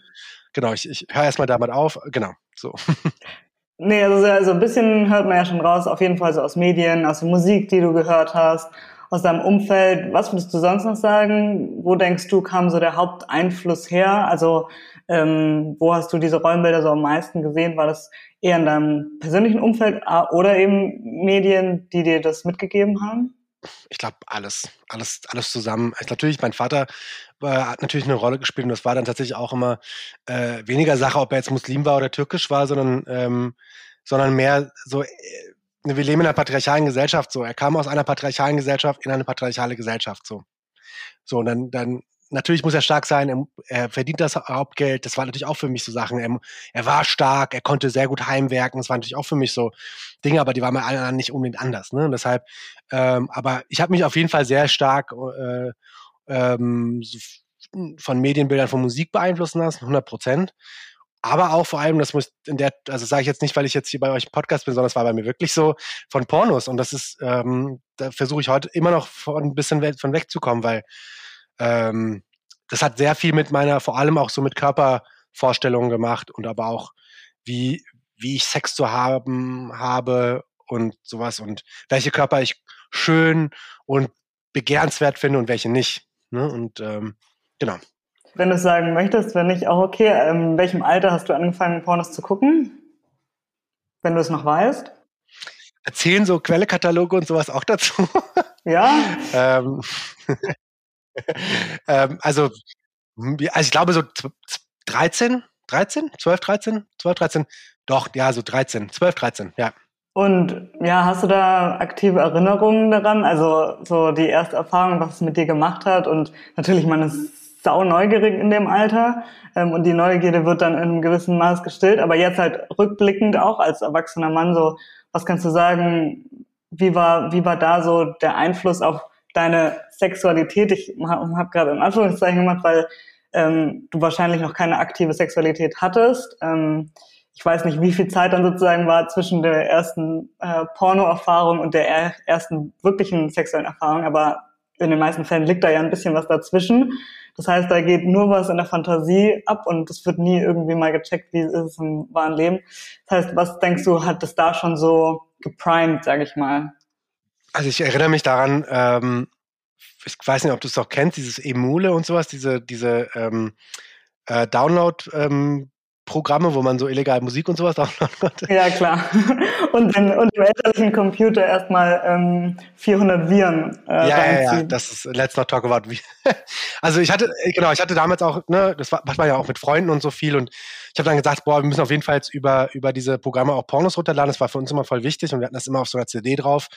genau, ich, ich höre erstmal damit auf. Genau, so. Nee, also, also ein bisschen hört man ja schon raus, auf jeden Fall so aus Medien, aus der Musik, die du gehört hast, aus deinem Umfeld. Was würdest du sonst noch sagen? Wo denkst du, kam so der Haupteinfluss her? Also ähm, wo hast du diese Rollenbilder so am meisten gesehen? War das eher in deinem persönlichen Umfeld oder eben Medien, die dir das mitgegeben haben? Ich glaube, alles, alles, alles zusammen. Ich, natürlich, mein Vater äh, hat natürlich eine Rolle gespielt und das war dann tatsächlich auch immer äh, weniger Sache, ob er jetzt Muslim war oder türkisch war, sondern, ähm, sondern mehr so, äh, wir leben in einer patriarchalen Gesellschaft so. Er kam aus einer patriarchalen Gesellschaft in eine patriarchale Gesellschaft so. So, und dann, dann natürlich muss er stark sein, er, er, verdient das Hauptgeld. Das war natürlich auch für mich so Sachen. Er, er, war stark, er konnte sehr gut heimwerken. Das war natürlich auch für mich so Dinge, aber die waren bei allen anderen nicht unbedingt anders. Ne? Und deshalb, ähm, aber ich habe mich auf jeden Fall sehr stark äh, ähm, von Medienbildern von Musik beeinflussen lassen, 100 Prozent. Aber auch vor allem, das muss in der, also sage ich jetzt nicht, weil ich jetzt hier bei euch im Podcast bin, sondern es war bei mir wirklich so von Pornos. Und das ist, ähm, da versuche ich heute immer noch von ein bisschen von wegzukommen, weil ähm, das hat sehr viel mit meiner, vor allem auch so mit Körpervorstellungen gemacht und aber auch, wie, wie ich Sex zu haben habe und sowas und welche Körper ich schön und begehrenswert finde und welche nicht. Ne? Und ähm, genau. Wenn du sagen möchtest, wenn nicht auch okay, ähm, in welchem Alter hast du angefangen, Pornos zu gucken? Wenn du es noch weißt? Erzählen so Quellekataloge und sowas auch dazu? Ja. ähm, ähm, also, also ich glaube so 13, 13, 12, 13, 12, 13, doch, ja, so 13, 12, 13, ja. Und ja, hast du da aktive Erinnerungen daran? Also so die erste Erfahrung, was es mit dir gemacht hat? Und natürlich, man ist sau neugierig in dem Alter ähm, und die Neugierde wird dann in einem gewissen Maß gestillt. Aber jetzt halt rückblickend auch als erwachsener Mann so, was kannst du sagen? Wie war wie war da so der Einfluss auf deine Sexualität, ich habe hab gerade im Anführungszeichen gemacht, weil ähm, du wahrscheinlich noch keine aktive Sexualität hattest. Ähm, ich weiß nicht, wie viel Zeit dann sozusagen war zwischen der ersten äh, Porno-Erfahrung und der er ersten wirklichen sexuellen Erfahrung, aber in den meisten Fällen liegt da ja ein bisschen was dazwischen. Das heißt, da geht nur was in der Fantasie ab und es wird nie irgendwie mal gecheckt, wie ist es im wahren Leben. Das heißt, was denkst du, hat das da schon so geprimed, sage ich mal? Also ich erinnere mich daran, ähm, ich weiß nicht, ob du es auch kennst, dieses Emule und sowas, diese, diese ähm, äh, Download, ähm, Programme, wo man so illegal Musik und sowas downloaden konnte. Ja, klar. Und, in, und im elterlichen Computer erstmal ähm, 400 Viren äh, ja, reinziehen. Ja, ja, das ist Let's Not Talk About Also ich hatte, genau, ich hatte damals auch, ne, das macht man ja auch mit Freunden und so viel und ich habe dann gesagt, boah, wir müssen auf jeden Fall jetzt über, über diese Programme auch Pornos runterladen. Das war für uns immer voll wichtig und wir hatten das immer auf so einer CD drauf,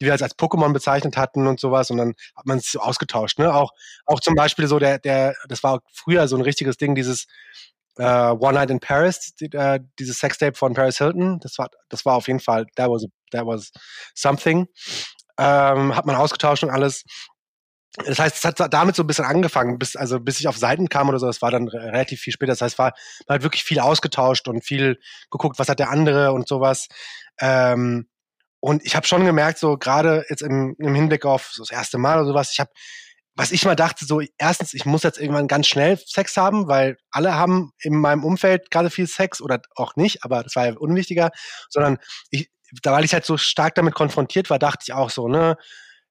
die wir als, als Pokémon bezeichnet hatten und sowas und dann hat man es so ausgetauscht. Ne? Auch, auch zum Beispiel so der, der, das war früher so ein richtiges Ding, dieses Uh, One Night in Paris, die, uh, dieses Sextape von Paris Hilton, das war, das war auf jeden Fall, that was, that was something. Ähm, hat man ausgetauscht und alles. Das heißt, es hat damit so ein bisschen angefangen, bis, also bis ich auf Seiten kam oder so, das war dann relativ viel später. Das heißt, war, man hat wirklich viel ausgetauscht und viel geguckt, was hat der andere und sowas. Ähm, und ich habe schon gemerkt, so gerade jetzt im, im Hinblick auf so das erste Mal oder sowas, ich habe was ich mal dachte, so erstens, ich muss jetzt irgendwann ganz schnell Sex haben, weil alle haben in meinem Umfeld gerade viel Sex oder auch nicht, aber das war ja unwichtiger, sondern ich, da weil ich halt so stark damit konfrontiert war, dachte ich auch so, ne,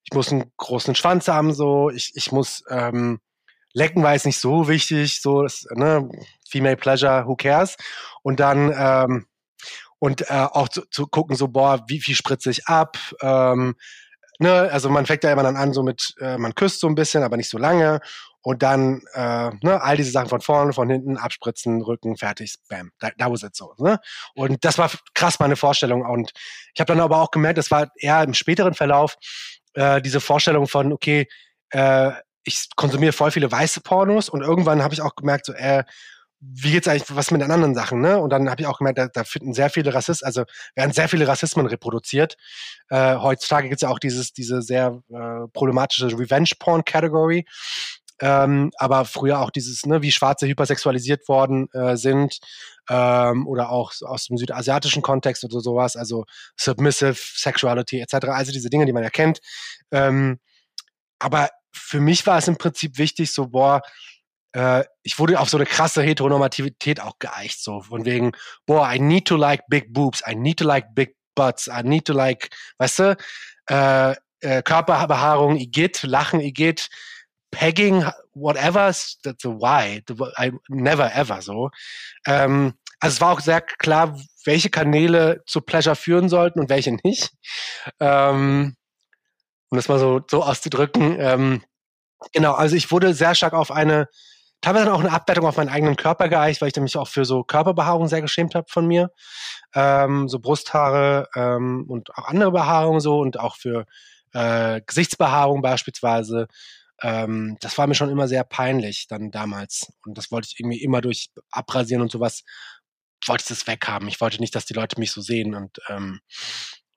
ich muss einen großen Schwanz haben, so, ich, ich muss ähm, lecken war jetzt nicht so wichtig, so, das, ne, Female Pleasure, who cares? Und dann ähm, und äh, auch zu, zu gucken, so, boah, wie viel spritze ich ab? Ähm, ne, also man fängt ja immer dann an, so mit, äh, man küsst so ein bisschen, aber nicht so lange. Und dann, äh, ne, all diese Sachen von vorne, von hinten, abspritzen, Rücken, fertig, bam, da, da was it so. Ne? Und das war krass meine Vorstellung. Und ich habe dann aber auch gemerkt, das war eher im späteren Verlauf äh, diese Vorstellung von, okay, äh, ich konsumiere voll viele weiße Pornos und irgendwann habe ich auch gemerkt, so, äh, wie geht's eigentlich was mit den anderen Sachen, ne? Und dann habe ich auch gemerkt, da, da finden sehr viele Rassismen, also werden sehr viele Rassismen reproduziert. Äh, heutzutage gibt's ja auch dieses, diese sehr äh, problematische Revenge-Porn-Category. Ähm, aber früher auch dieses, ne, wie Schwarze hypersexualisiert worden äh, sind, ähm, oder auch aus dem südasiatischen Kontext oder sowas, also Submissive Sexuality etc., also diese Dinge, die man erkennt. Ähm, aber für mich war es im Prinzip wichtig, so, boah, äh, ich wurde auf so eine krasse Heteronormativität auch geeicht, so von wegen, boah, I need to like big boobs, I need to like big butts, I need to like, weißt du, äh, äh, Körperbehaarung, Igitt, Lachen, Igitt, Pegging, whatever, that's a why, I, never ever so. Ähm, also es war auch sehr klar, welche Kanäle zu Pleasure führen sollten und welche nicht. Ähm, um das mal so, so auszudrücken. Ähm, genau, also ich wurde sehr stark auf eine, teilweise auch eine Abwertung auf meinen eigenen Körper geeicht, weil ich mich auch für so Körperbehaarung sehr geschämt habe von mir. Ähm, so Brusthaare ähm, und auch andere Behaarungen so und auch für äh, Gesichtsbehaarung beispielsweise. Ähm, das war mir schon immer sehr peinlich dann damals. Und das wollte ich irgendwie immer durch Abrasieren und sowas, wollte ich das weghaben. Ich wollte nicht, dass die Leute mich so sehen und ähm,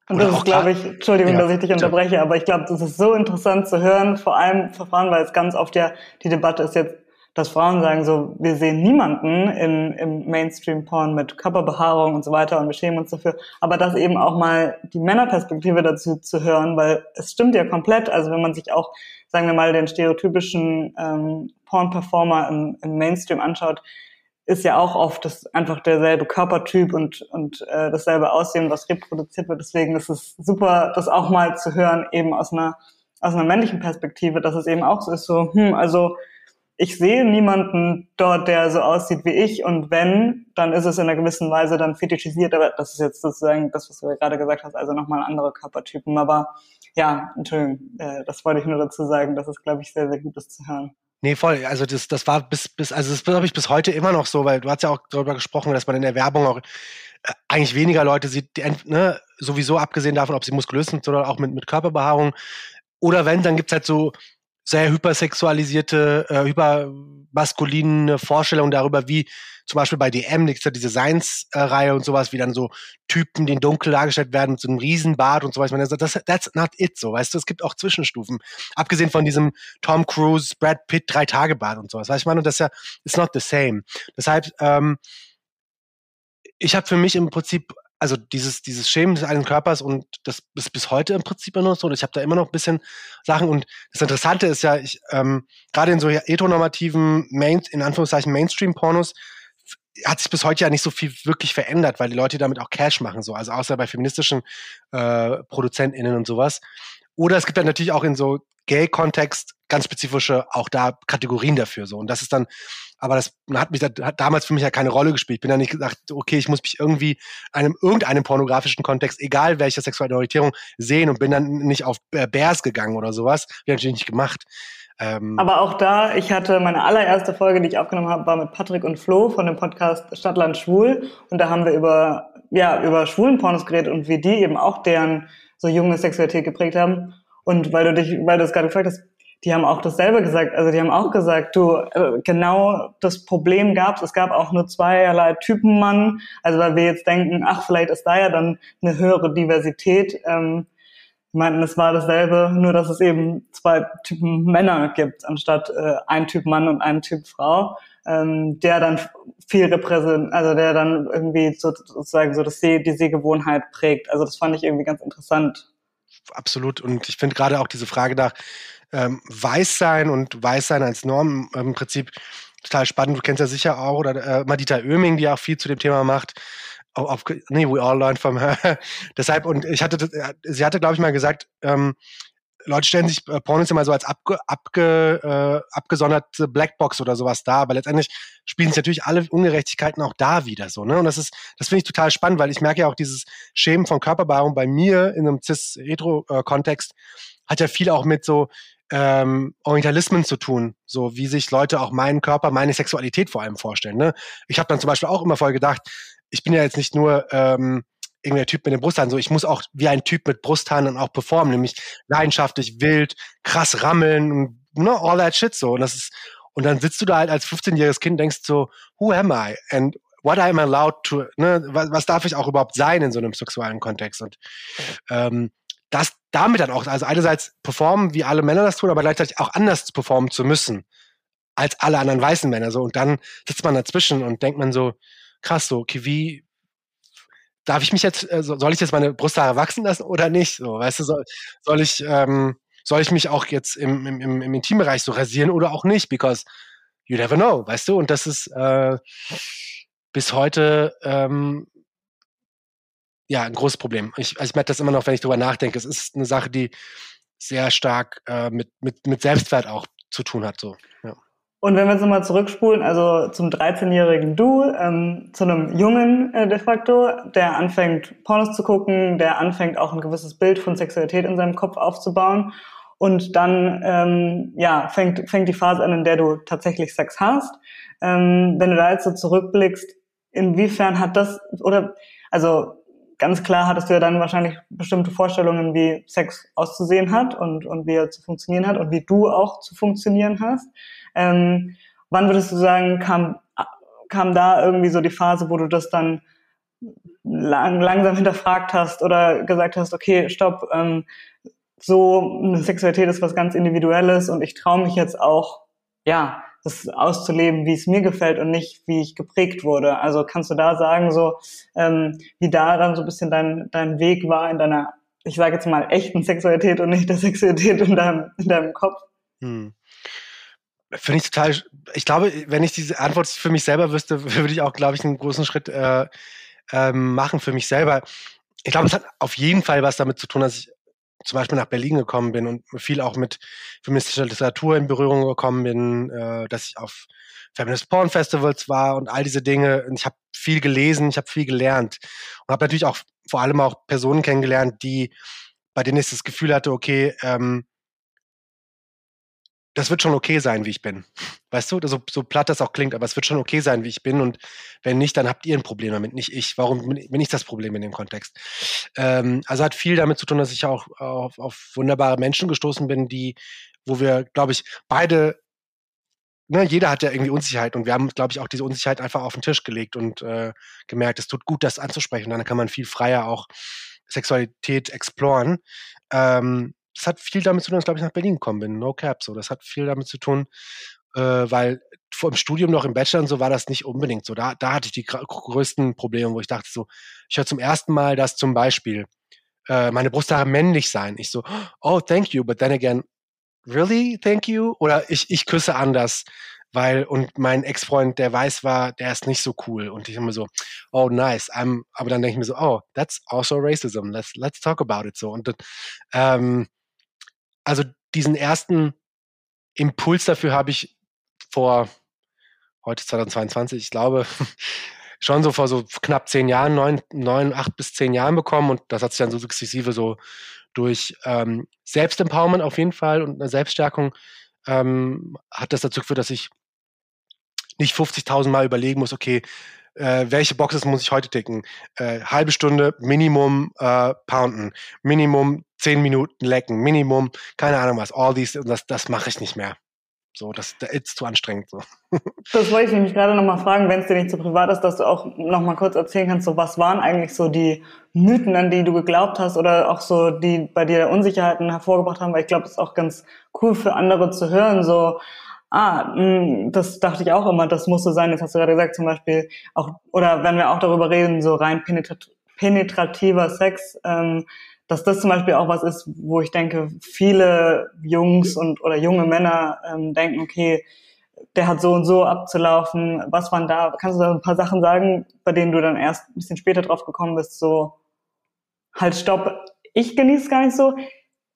und das ist, glaube ich, Entschuldigung, ja, dass ich dich unterbreche, aber ich glaube, das ist so interessant zu hören, vor allem für Frauen, weil es ganz oft ja die Debatte ist jetzt, dass Frauen sagen so, wir sehen niemanden in, im Mainstream-Porn mit Körperbehaarung und so weiter und wir schämen uns dafür. Aber das eben auch mal die Männerperspektive dazu zu hören, weil es stimmt ja komplett. Also wenn man sich auch, sagen wir mal, den stereotypischen ähm, Porn-Performer im, im Mainstream anschaut, ist ja auch oft das einfach derselbe Körpertyp und, und äh, dasselbe Aussehen, was reproduziert wird. Deswegen ist es super, das auch mal zu hören, eben aus einer, aus einer männlichen Perspektive, dass es eben auch so ist, so, hm, also ich sehe niemanden dort, der so aussieht wie ich und wenn, dann ist es in einer gewissen Weise dann fetischisiert, aber das ist jetzt sozusagen das, was du gerade gesagt hast, also nochmal andere Körpertypen. Aber ja, Entschuldigung, äh, das wollte ich nur dazu sagen, das ist, glaube ich, sehr, sehr gut, das zu hören. Nee, voll. Also das, das war bis, bis, also das habe ich bis heute immer noch so, weil du hast ja auch darüber gesprochen, dass man in der Werbung auch äh, eigentlich weniger Leute sieht, die, ne, sowieso abgesehen davon, ob sie muskulös sind oder auch mit, mit Körperbehaarung. Oder wenn, dann gibt's halt so sehr hypersexualisierte, äh, hypermaskuline Vorstellungen darüber, wie zum Beispiel bei DM, die, diese Science-Reihe und sowas, wie dann so Typen, die in dunkel dargestellt werden mit so einem Riesenbart und. Man sagt, das, that's not it, so, weißt du, es gibt auch Zwischenstufen. Abgesehen von diesem Tom Cruise, Brad Pitt, Drei-Tage-Bart und sowas. Weißt du, ich meine, und das ist ja, it's not the same. Deshalb, ähm, ich habe für mich im Prinzip also dieses, dieses Schämen des eigenen Körpers und das ist bis heute im Prinzip immer noch so. Und ich habe da immer noch ein bisschen Sachen. Und das Interessante ist ja, ich, ähm, gerade in so heteronormativen, Main, in Anführungszeichen Mainstream-Pornos, hat sich bis heute ja nicht so viel wirklich verändert, weil die Leute damit auch Cash machen, so. Also außer bei feministischen äh, ProduzentInnen und sowas. Oder es gibt dann natürlich auch in so Gay-Kontext ganz spezifische auch da Kategorien dafür so. Und das ist dann, aber das hat mich hat damals für mich ja keine Rolle gespielt. Ich bin da nicht gesagt, okay, ich muss mich irgendwie einem irgendeinem pornografischen Kontext, egal welche sexuelle Orientierung, sehen und bin dann nicht auf Bears gegangen oder sowas. Hab ich natürlich nicht gemacht. Ähm aber auch da, ich hatte meine allererste Folge, die ich aufgenommen habe, war mit Patrick und Flo von dem Podcast Stadtland Schwul. Und da haben wir über, ja, über schwulen Pornos geredet und wie die eben auch deren so junge Sexualität geprägt haben. Und weil du dich, weil du es gerade gefragt hast, die haben auch dasselbe gesagt. Also die haben auch gesagt, du, äh, genau das Problem gab es. Es gab auch nur zweierlei Typen Mann. Also weil wir jetzt denken, ach, vielleicht ist da ja dann eine höhere Diversität. Ähm, ich meine, es war dasselbe, nur dass es eben zwei Typen Männer gibt, anstatt äh, ein Typ Mann und ein Typ Frau, ähm, der dann viel repräsent, also der dann irgendwie so, sozusagen so das Seh, die Sehgewohnheit prägt. Also das fand ich irgendwie ganz interessant absolut. Und ich finde gerade auch diese Frage nach ähm, Weißsein und Weißsein als Norm im Prinzip total spannend. Du kennst ja sicher auch, oder äh, Madita Oeming, die auch viel zu dem Thema macht. Auf, nee, we all learn from her. Deshalb, und ich hatte, sie hatte, glaube ich, mal gesagt, ähm, Leute stellen sich äh, Pornos immer so als abge, abge, äh, abgesonderte Blackbox oder sowas da, aber letztendlich spielen sich natürlich alle Ungerechtigkeiten auch da wieder so, ne? Und das ist, das finde ich total spannend, weil ich merke ja auch dieses Schämen von Körperbehaarung bei mir in einem cis-hetero-Kontext hat ja viel auch mit so ähm, Orientalismen zu tun, so wie sich Leute auch meinen Körper, meine Sexualität vor allem vorstellen. Ne? Ich habe dann zum Beispiel auch immer voll gedacht, ich bin ja jetzt nicht nur ähm, irgendwie der Typ mit den Brusthaaren. So, ich muss auch wie ein Typ mit Brusthaaren dann auch performen, nämlich leidenschaftlich, wild, krass rammeln und ne, all that shit so. Und das ist, und dann sitzt du da halt als 15-jähriges Kind, denkst so, who am I? And what am I allowed to, ne, was, was darf ich auch überhaupt sein in so einem sexuellen Kontext? Und ähm, das damit dann auch, also einerseits performen, wie alle Männer das tun, aber gleichzeitig auch anders performen zu müssen als alle anderen weißen Männer. So, und dann sitzt man dazwischen und denkt man so, krass, so, okay, wie, darf ich mich jetzt, äh, soll ich jetzt meine Brusthaare wachsen lassen oder nicht? So, weißt du, soll, soll ich, ähm, soll ich mich auch jetzt im, im, im, im Intimbereich so rasieren oder auch nicht? Because you never know, weißt du? Und das ist äh, bis heute ähm, ja ein großes Problem. Ich, also ich merke das immer noch, wenn ich drüber nachdenke. Es ist eine Sache, die sehr stark äh, mit, mit, mit Selbstwert auch zu tun hat. So. Ja. Und wenn wir jetzt nochmal zurückspulen, also zum 13-jährigen Du, ähm, zu einem Jungen äh, de facto, der anfängt Pornos zu gucken, der anfängt auch ein gewisses Bild von Sexualität in seinem Kopf aufzubauen und dann ähm, ja fängt fängt die Phase an, in der du tatsächlich Sex hast. Ähm, wenn du da jetzt so zurückblickst, inwiefern hat das oder also ganz klar hattest du ja dann wahrscheinlich bestimmte Vorstellungen, wie Sex auszusehen hat und, und wie er zu funktionieren hat und wie du auch zu funktionieren hast. Ähm, wann würdest du sagen, kam, kam da irgendwie so die Phase, wo du das dann lang, langsam hinterfragt hast oder gesagt hast, okay, stopp, ähm, so eine Sexualität ist was ganz Individuelles und ich traue mich jetzt auch, ja, das auszuleben, wie es mir gefällt und nicht, wie ich geprägt wurde. Also kannst du da sagen, so ähm, wie da dann so ein bisschen dein, dein Weg war in deiner, ich sage jetzt mal, echten Sexualität und nicht der Sexualität in deinem, in deinem Kopf? Hm. Finde ich total, ich glaube, wenn ich diese Antwort für mich selber wüsste, würde ich auch, glaube ich, einen großen Schritt äh, äh, machen für mich selber. Ich glaube, es hat auf jeden Fall was damit zu tun, dass ich zum Beispiel nach Berlin gekommen bin und viel auch mit feministischer Literatur in Berührung gekommen bin, äh, dass ich auf Feminist Porn Festivals war und all diese Dinge. Ich habe viel gelesen, ich habe viel gelernt und habe natürlich auch vor allem auch Personen kennengelernt, die bei denen ich das Gefühl hatte, okay, ähm, das wird schon okay sein, wie ich bin. Weißt du, so, so platt das auch klingt, aber es wird schon okay sein, wie ich bin. Und wenn nicht, dann habt ihr ein Problem damit, nicht ich. Warum bin ich das Problem in dem Kontext? Ähm, also hat viel damit zu tun, dass ich auch auf, auf wunderbare Menschen gestoßen bin, die, wo wir, glaube ich, beide Ne, jeder hat ja irgendwie Unsicherheit und wir haben, glaube ich, auch diese Unsicherheit einfach auf den Tisch gelegt und äh, gemerkt, es tut gut, das anzusprechen. Dann kann man viel freier auch Sexualität exploren. Ähm, das hat viel damit zu tun, dass glaube ich nach Berlin gekommen bin, no cap. So, das hat viel damit zu tun, äh, weil vor dem Studium noch im Bachelor und so war das nicht unbedingt so. Da, da hatte ich die größten Probleme, wo ich dachte so, ich höre zum ersten Mal, dass zum Beispiel äh, meine Brusthaare männlich seien. Ich so, oh, thank you, but then again, really, thank you? Oder ich, ich küsse anders, weil, und mein Ex-Freund, der weiß war, der ist nicht so cool. Und ich immer so, oh, nice. I'm, aber dann denke ich mir so, oh, that's also racism. Let's, let's talk about it so. Und ähm, also diesen ersten Impuls dafür habe ich vor, heute 2022, ich glaube, schon so vor so knapp zehn Jahren, neun, neun, acht bis zehn Jahren bekommen und das hat sich dann so sukzessive so durch ähm, Selbstempowerment auf jeden Fall und eine Selbststärkung ähm, hat das dazu geführt, dass ich nicht 50.000 Mal überlegen muss, okay, äh, welche Boxes muss ich heute ticken? Äh, halbe Stunde Minimum äh, pounden, Minimum zehn Minuten lecken, Minimum, keine Ahnung was, all these, das, das mache ich nicht mehr. So, das, das ist zu anstrengend. So. Das wollte ich nämlich gerade nochmal fragen, wenn es dir nicht zu so privat ist, dass du auch nochmal kurz erzählen kannst, so was waren eigentlich so die Mythen, an die du geglaubt hast oder auch so, die bei dir Unsicherheiten hervorgebracht haben, weil ich glaube, das ist auch ganz cool für andere zu hören, so, ah, mh, hm, das dachte ich auch immer, das muss so sein. Jetzt hast du gerade gesagt, zum Beispiel auch, oder wenn wir auch darüber reden, so rein penetrat penetrativer Sex, ähm, dass das zum Beispiel auch was ist, wo ich denke, viele Jungs und oder junge Männer ähm, denken, okay, der hat so und so abzulaufen. Was waren da? Kannst du da ein paar Sachen sagen, bei denen du dann erst ein bisschen später drauf gekommen bist, so halt stopp, ich genieße es gar nicht so,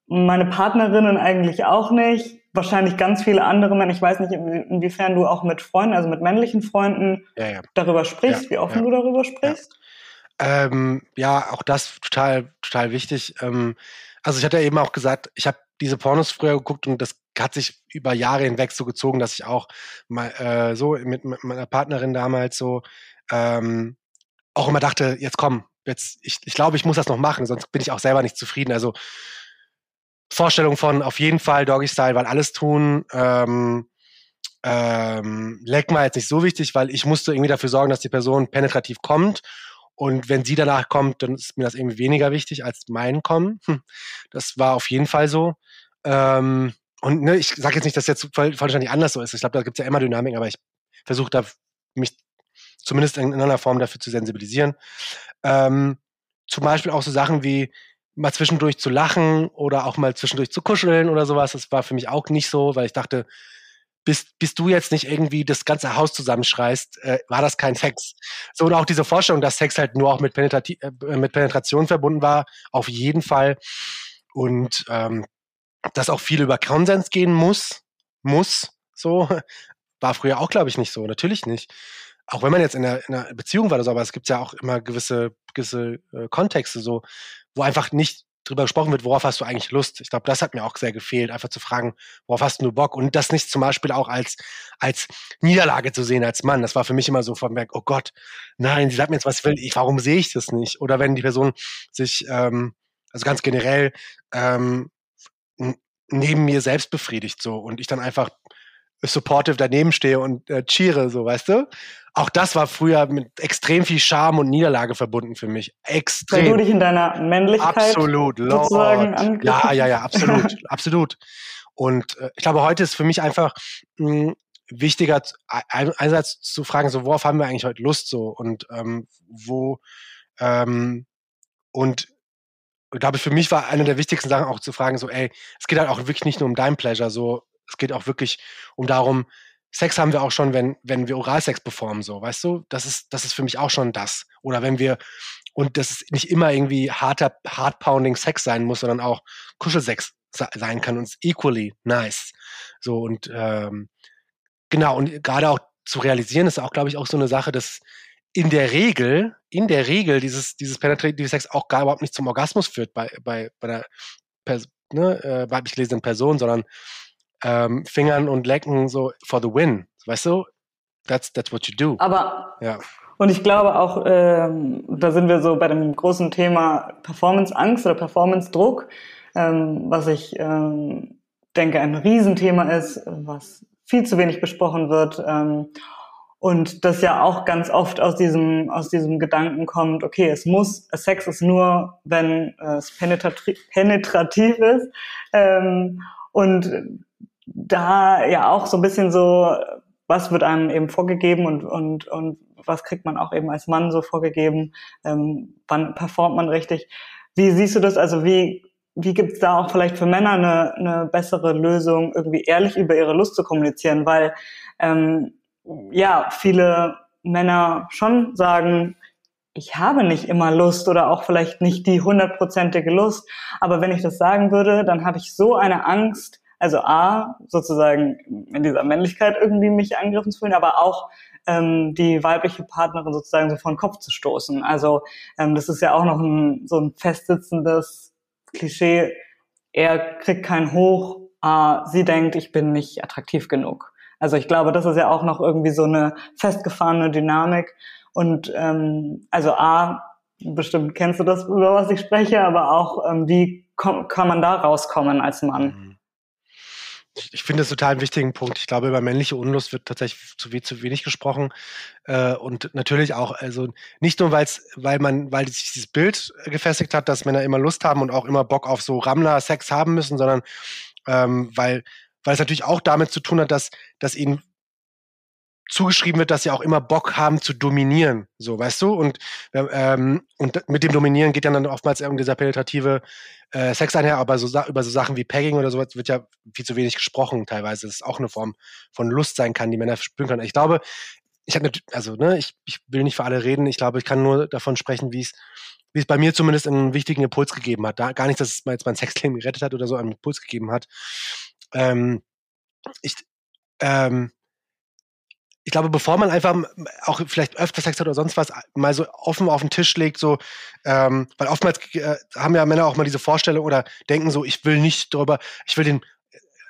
meine Partnerinnen eigentlich auch nicht wahrscheinlich ganz viele andere Männer. Ich weiß nicht, inwiefern du auch mit Freunden, also mit männlichen Freunden ja, ja. darüber sprichst, ja, wie offen du darüber sprichst. Ähm, ja, auch das total, total wichtig. Ähm, also ich hatte ja eben auch gesagt, ich habe diese Pornos früher geguckt und das hat sich über Jahre hinweg so gezogen, dass ich auch mal äh, so mit, mit, meiner Partnerin damals so ähm, auch immer dachte, jetzt komm, jetzt ich, ich glaube, ich muss das noch machen, sonst bin ich auch selber nicht zufrieden. Also Vorstellung von auf jeden Fall Doggy Style, weil alles tun. Ähm, ähm, Leck mal jetzt nicht so wichtig, weil ich musste irgendwie dafür sorgen, dass die Person penetrativ kommt. Und wenn sie danach kommt, dann ist mir das irgendwie weniger wichtig als mein Kommen. Hm. Das war auf jeden Fall so. Ähm, und ne, ich sage jetzt nicht, dass jetzt vollständig anders so ist. Ich glaube, da gibt es ja immer Dynamik, aber ich versuche da mich zumindest in, in einer Form dafür zu sensibilisieren. Ähm, zum Beispiel auch so Sachen wie, mal zwischendurch zu lachen oder auch mal zwischendurch zu kuscheln oder sowas. Das war für mich auch nicht so, weil ich dachte, bis, bis du jetzt nicht irgendwie das ganze Haus zusammenschreist, äh, war das kein Sex. So und auch diese Vorstellung, dass Sex halt nur auch mit, Penetrati äh, mit Penetration verbunden war, auf jeden Fall. Und ähm, dass auch viel über Konsens gehen muss, muss, so, war früher auch, glaube ich, nicht so. Natürlich nicht. Auch wenn man jetzt in einer, in einer Beziehung war oder so, aber es gibt ja auch immer gewisse, gewisse äh, Kontexte, so, wo einfach nicht drüber gesprochen wird, worauf hast du eigentlich Lust? Ich glaube, das hat mir auch sehr gefehlt, einfach zu fragen, worauf hast du Bock? Und das nicht zum Beispiel auch als, als Niederlage zu sehen als Mann. Das war für mich immer so von oh Gott, nein, sie sagt mir jetzt, was will ich, warum sehe ich das nicht? Oder wenn die Person sich, ähm, also ganz generell, ähm, neben mir selbst befriedigt so und ich dann einfach supportive daneben stehe und äh, cheere, so weißt du. Auch das war früher mit extrem viel Scham und Niederlage verbunden für mich. Extrem. Weil du dich in deiner Männlichkeit absolut, sozusagen Ja, ja, ja, absolut, absolut. Und äh, ich glaube, heute ist für mich einfach mh, hm, wichtiger, einerseits zu fragen, so worauf haben wir eigentlich heute Lust so und ähm, wo ähm, und glaube ich, für mich war eine der wichtigsten Sachen auch zu fragen, so, ey, es geht halt auch wirklich nicht nur um dein Pleasure, so, es geht auch wirklich um darum, Sex haben wir auch schon, wenn, wenn wir Oralsex performen, so, weißt du? Das ist, das ist für mich auch schon das. Oder wenn wir, und das ist nicht immer irgendwie harter, hard-pounding Sex sein muss, sondern auch Kuschelsex sein kann und equally nice. So, und ähm, genau, und gerade auch zu realisieren, ist auch, glaube ich, auch so eine Sache, dass in der Regel, in der Regel dieses, dieses Penetrative Sex auch gar überhaupt nicht zum Orgasmus führt bei, bei, bei der Pers ne, äh, weiblich gelesenen Person, sondern ähm, Fingern und Lecken so for the win. Weißt du? That's, that's what you do. Aber ja. Und ich glaube auch, ähm, da sind wir so bei dem großen Thema Performance-Angst oder Performance-Druck, ähm, was ich ähm, denke ein Riesenthema ist, was viel zu wenig besprochen wird. Ähm, und das ja auch ganz oft aus diesem, aus diesem Gedanken kommt, okay, es muss, Sex ist nur, wenn es penetrativ ist. Ähm, und da ja auch so ein bisschen so, was wird einem eben vorgegeben und, und, und was kriegt man auch eben als Mann so vorgegeben, ähm, wann performt man richtig. Wie siehst du das? Also wie, wie gibt's da auch vielleicht für Männer eine, eine bessere Lösung, irgendwie ehrlich über ihre Lust zu kommunizieren? Weil ähm, ja, viele Männer schon sagen, ich habe nicht immer Lust oder auch vielleicht nicht die hundertprozentige Lust. Aber wenn ich das sagen würde, dann habe ich so eine Angst, also A, sozusagen in dieser Männlichkeit irgendwie mich angegriffen zu fühlen, aber auch ähm, die weibliche Partnerin sozusagen so vor den Kopf zu stoßen. Also ähm, das ist ja auch noch ein, so ein festsitzendes Klischee. Er kriegt kein Hoch, A, sie denkt, ich bin nicht attraktiv genug. Also ich glaube, das ist ja auch noch irgendwie so eine festgefahrene Dynamik. Und ähm, also A, bestimmt kennst du das, über was ich spreche, aber auch, ähm, wie kann man da rauskommen als Mann? Mhm. Ich, finde das total einen wichtigen Punkt. Ich glaube, über männliche Unlust wird tatsächlich zu, zu wenig gesprochen. Äh, und natürlich auch, also nicht nur, weil's, weil man, weil sich dieses Bild gefestigt hat, dass Männer immer Lust haben und auch immer Bock auf so Rammler-Sex haben müssen, sondern ähm, weil weil es natürlich auch damit zu tun hat, dass, dass ihnen zugeschrieben wird, dass sie auch immer Bock haben zu dominieren, so, weißt du? Und, ähm, und mit dem Dominieren geht dann, oftmals irgendwie dieser penetrative äh, Sex einher, aber so, über so Sachen wie Pegging oder sowas wird ja viel zu wenig gesprochen teilweise. Das ist auch eine Form von Lust sein kann, die Männer spüren können. Ich glaube, ich habe also, ne, ich, ich will nicht für alle reden, ich glaube, ich kann nur davon sprechen, wie es wie es bei mir zumindest einen wichtigen Impuls gegeben hat. Da, gar nicht, dass es jetzt mein Sexleben gerettet hat oder so, einen Impuls gegeben hat. Ähm, ich, ähm, ich glaube, bevor man einfach auch vielleicht öfter Sex hat oder sonst was, mal so offen auf den Tisch legt, so, ähm, weil oftmals äh, haben ja Männer auch mal diese Vorstellung oder denken so, ich will nicht darüber, ich will den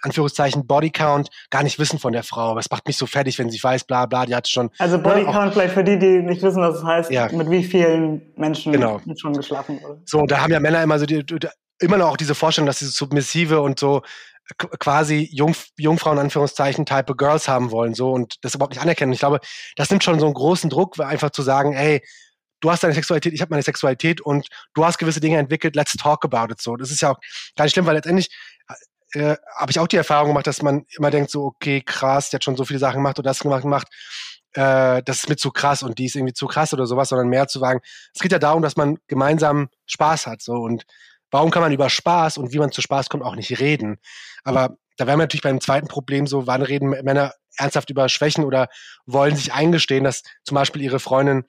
Anführungszeichen Bodycount gar nicht wissen von der Frau. Es macht mich so fertig, wenn sie weiß, bla bla, die hat schon. Also Bodycount ne, vielleicht für die, die nicht wissen, was es heißt, ja. mit wie vielen Menschen genau. schon geschlafen wurde. So, da haben ja Männer immer so die, die, immer noch auch diese Vorstellung, dass sie submissive und so quasi Jung, Jungfrauen, Anführungszeichen, Type of Girls haben wollen, so und das überhaupt nicht anerkennen. Ich glaube, das nimmt schon so einen großen Druck, einfach zu sagen, ey, du hast deine Sexualität, ich habe meine Sexualität und du hast gewisse Dinge entwickelt, let's talk about it. So, das ist ja auch gar nicht schlimm, weil letztendlich äh, habe ich auch die Erfahrung gemacht, dass man immer denkt, so, okay, krass, die hat schon so viele Sachen gemacht oder das gemacht, gemacht äh, das ist mir zu krass und die ist irgendwie zu krass oder sowas, sondern mehr zu sagen, es geht ja darum, dass man gemeinsam Spaß hat. So und warum kann man über Spaß und wie man zu Spaß kommt auch nicht reden? Aber da wären wir natürlich beim zweiten Problem so, wann reden Männer ernsthaft über Schwächen oder wollen sich eingestehen, dass zum Beispiel ihre Freundin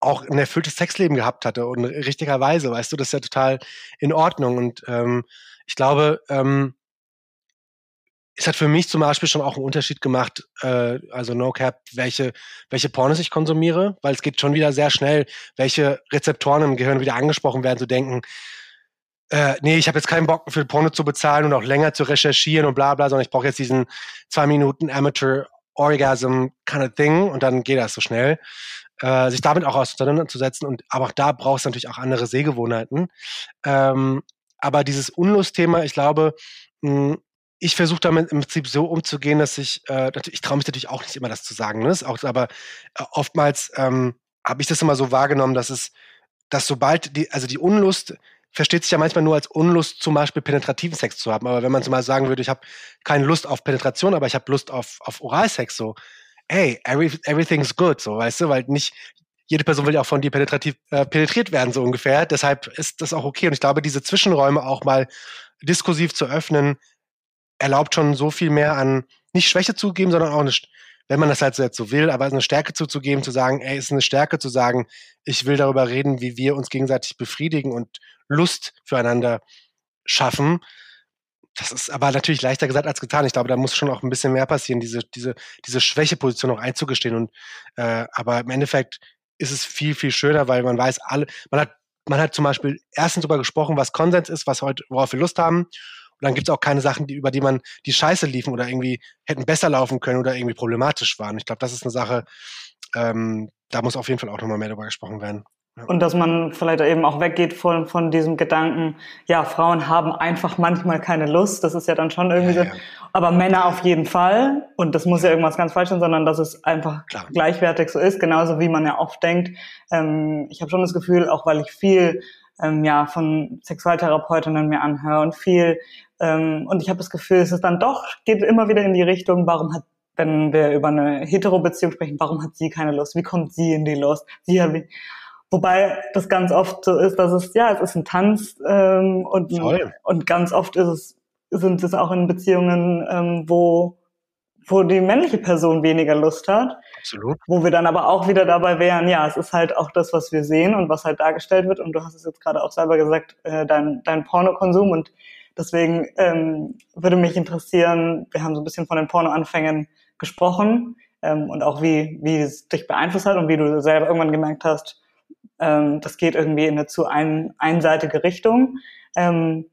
auch ein erfülltes Sexleben gehabt hatte und richtigerweise, weißt du, das ist ja total in Ordnung. Und ähm, ich glaube, ähm, es hat für mich zum Beispiel schon auch einen Unterschied gemacht, äh, also No Cap, welche, welche Pornos ich konsumiere, weil es geht schon wieder sehr schnell, welche Rezeptoren im Gehirn wieder angesprochen werden, zu denken, äh, nee, ich habe jetzt keinen Bock für Porno zu bezahlen und auch länger zu recherchieren und bla bla, sondern ich brauche jetzt diesen zwei Minuten Amateur Orgasm kind of thing und dann geht das so schnell. Äh, sich damit auch auseinanderzusetzen und aber auch da brauchst du natürlich auch andere Sehgewohnheiten. Ähm, aber dieses Unlustthema, ich glaube, mh, ich versuche damit im Prinzip so umzugehen, dass ich, äh, ich traue mich natürlich auch nicht immer das zu sagen, ne? auch, aber äh, oftmals ähm, habe ich das immer so wahrgenommen, dass es, dass sobald die, also die Unlust versteht sich ja manchmal nur als Unlust, zum Beispiel penetrativen Sex zu haben. Aber wenn man zum Beispiel sagen würde, ich habe keine Lust auf Penetration, aber ich habe Lust auf, auf Oralsex, so, hey, every, everything's good, so, weißt du, weil nicht jede Person will ja auch von dir penetrativ äh, penetriert werden, so ungefähr. Deshalb ist das auch okay. Und ich glaube, diese Zwischenräume auch mal diskursiv zu öffnen, erlaubt schon so viel mehr an, nicht Schwäche zugeben, sondern auch eine, wenn man das halt so will, aber eine Stärke zuzugeben, zu sagen, ey, ist eine Stärke zu sagen, ich will darüber reden, wie wir uns gegenseitig befriedigen und Lust füreinander schaffen. Das ist aber natürlich leichter gesagt als getan. Ich glaube, da muss schon auch ein bisschen mehr passieren, diese, diese, diese Schwächeposition auch einzugestehen. Und äh, aber im Endeffekt ist es viel, viel schöner, weil man weiß, alle, man hat, man hat zum Beispiel erstens darüber gesprochen, was Konsens ist, was heute, worauf wir Lust haben. Und dann gibt es auch keine Sachen, die, über die man die Scheiße liefen oder irgendwie hätten besser laufen können oder irgendwie problematisch waren. Ich glaube, das ist eine Sache, ähm, da muss auf jeden Fall auch nochmal mehr darüber gesprochen werden. Und dass man vielleicht eben auch weggeht von, von diesem Gedanken, ja, Frauen haben einfach manchmal keine Lust, das ist ja dann schon irgendwie ja, so, ja. aber Männer auf jeden Fall, und das muss ja irgendwas ganz falsch sein, sondern dass es einfach Klar. gleichwertig so ist, genauso wie man ja oft denkt. Ähm, ich habe schon das Gefühl, auch weil ich viel ähm, ja, von Sexualtherapeutinnen mir anhöre und viel. Ähm, und ich habe das Gefühl, es ist dann doch, geht immer wieder in die Richtung, warum hat, wenn wir über eine Hetero-Beziehung sprechen, warum hat sie keine Lust? Wie kommt sie in die Lust? Sie hat, wobei das ganz oft so ist, dass es, ja, es ist ein Tanz ähm, und, und ganz oft ist es, sind es auch in Beziehungen, ähm, wo wo die männliche Person weniger Lust hat. Absolut. Wo wir dann aber auch wieder dabei wären, ja, es ist halt auch das, was wir sehen und was halt dargestellt wird. Und du hast es jetzt gerade auch selber gesagt, äh, dein, dein Pornokonsum. Und deswegen ähm, würde mich interessieren, wir haben so ein bisschen von den Pornoanfängen gesprochen ähm, und auch wie, wie es dich beeinflusst hat und wie du selber irgendwann gemerkt hast, ähm, das geht irgendwie in eine zu ein, einseitige Richtung. Ähm,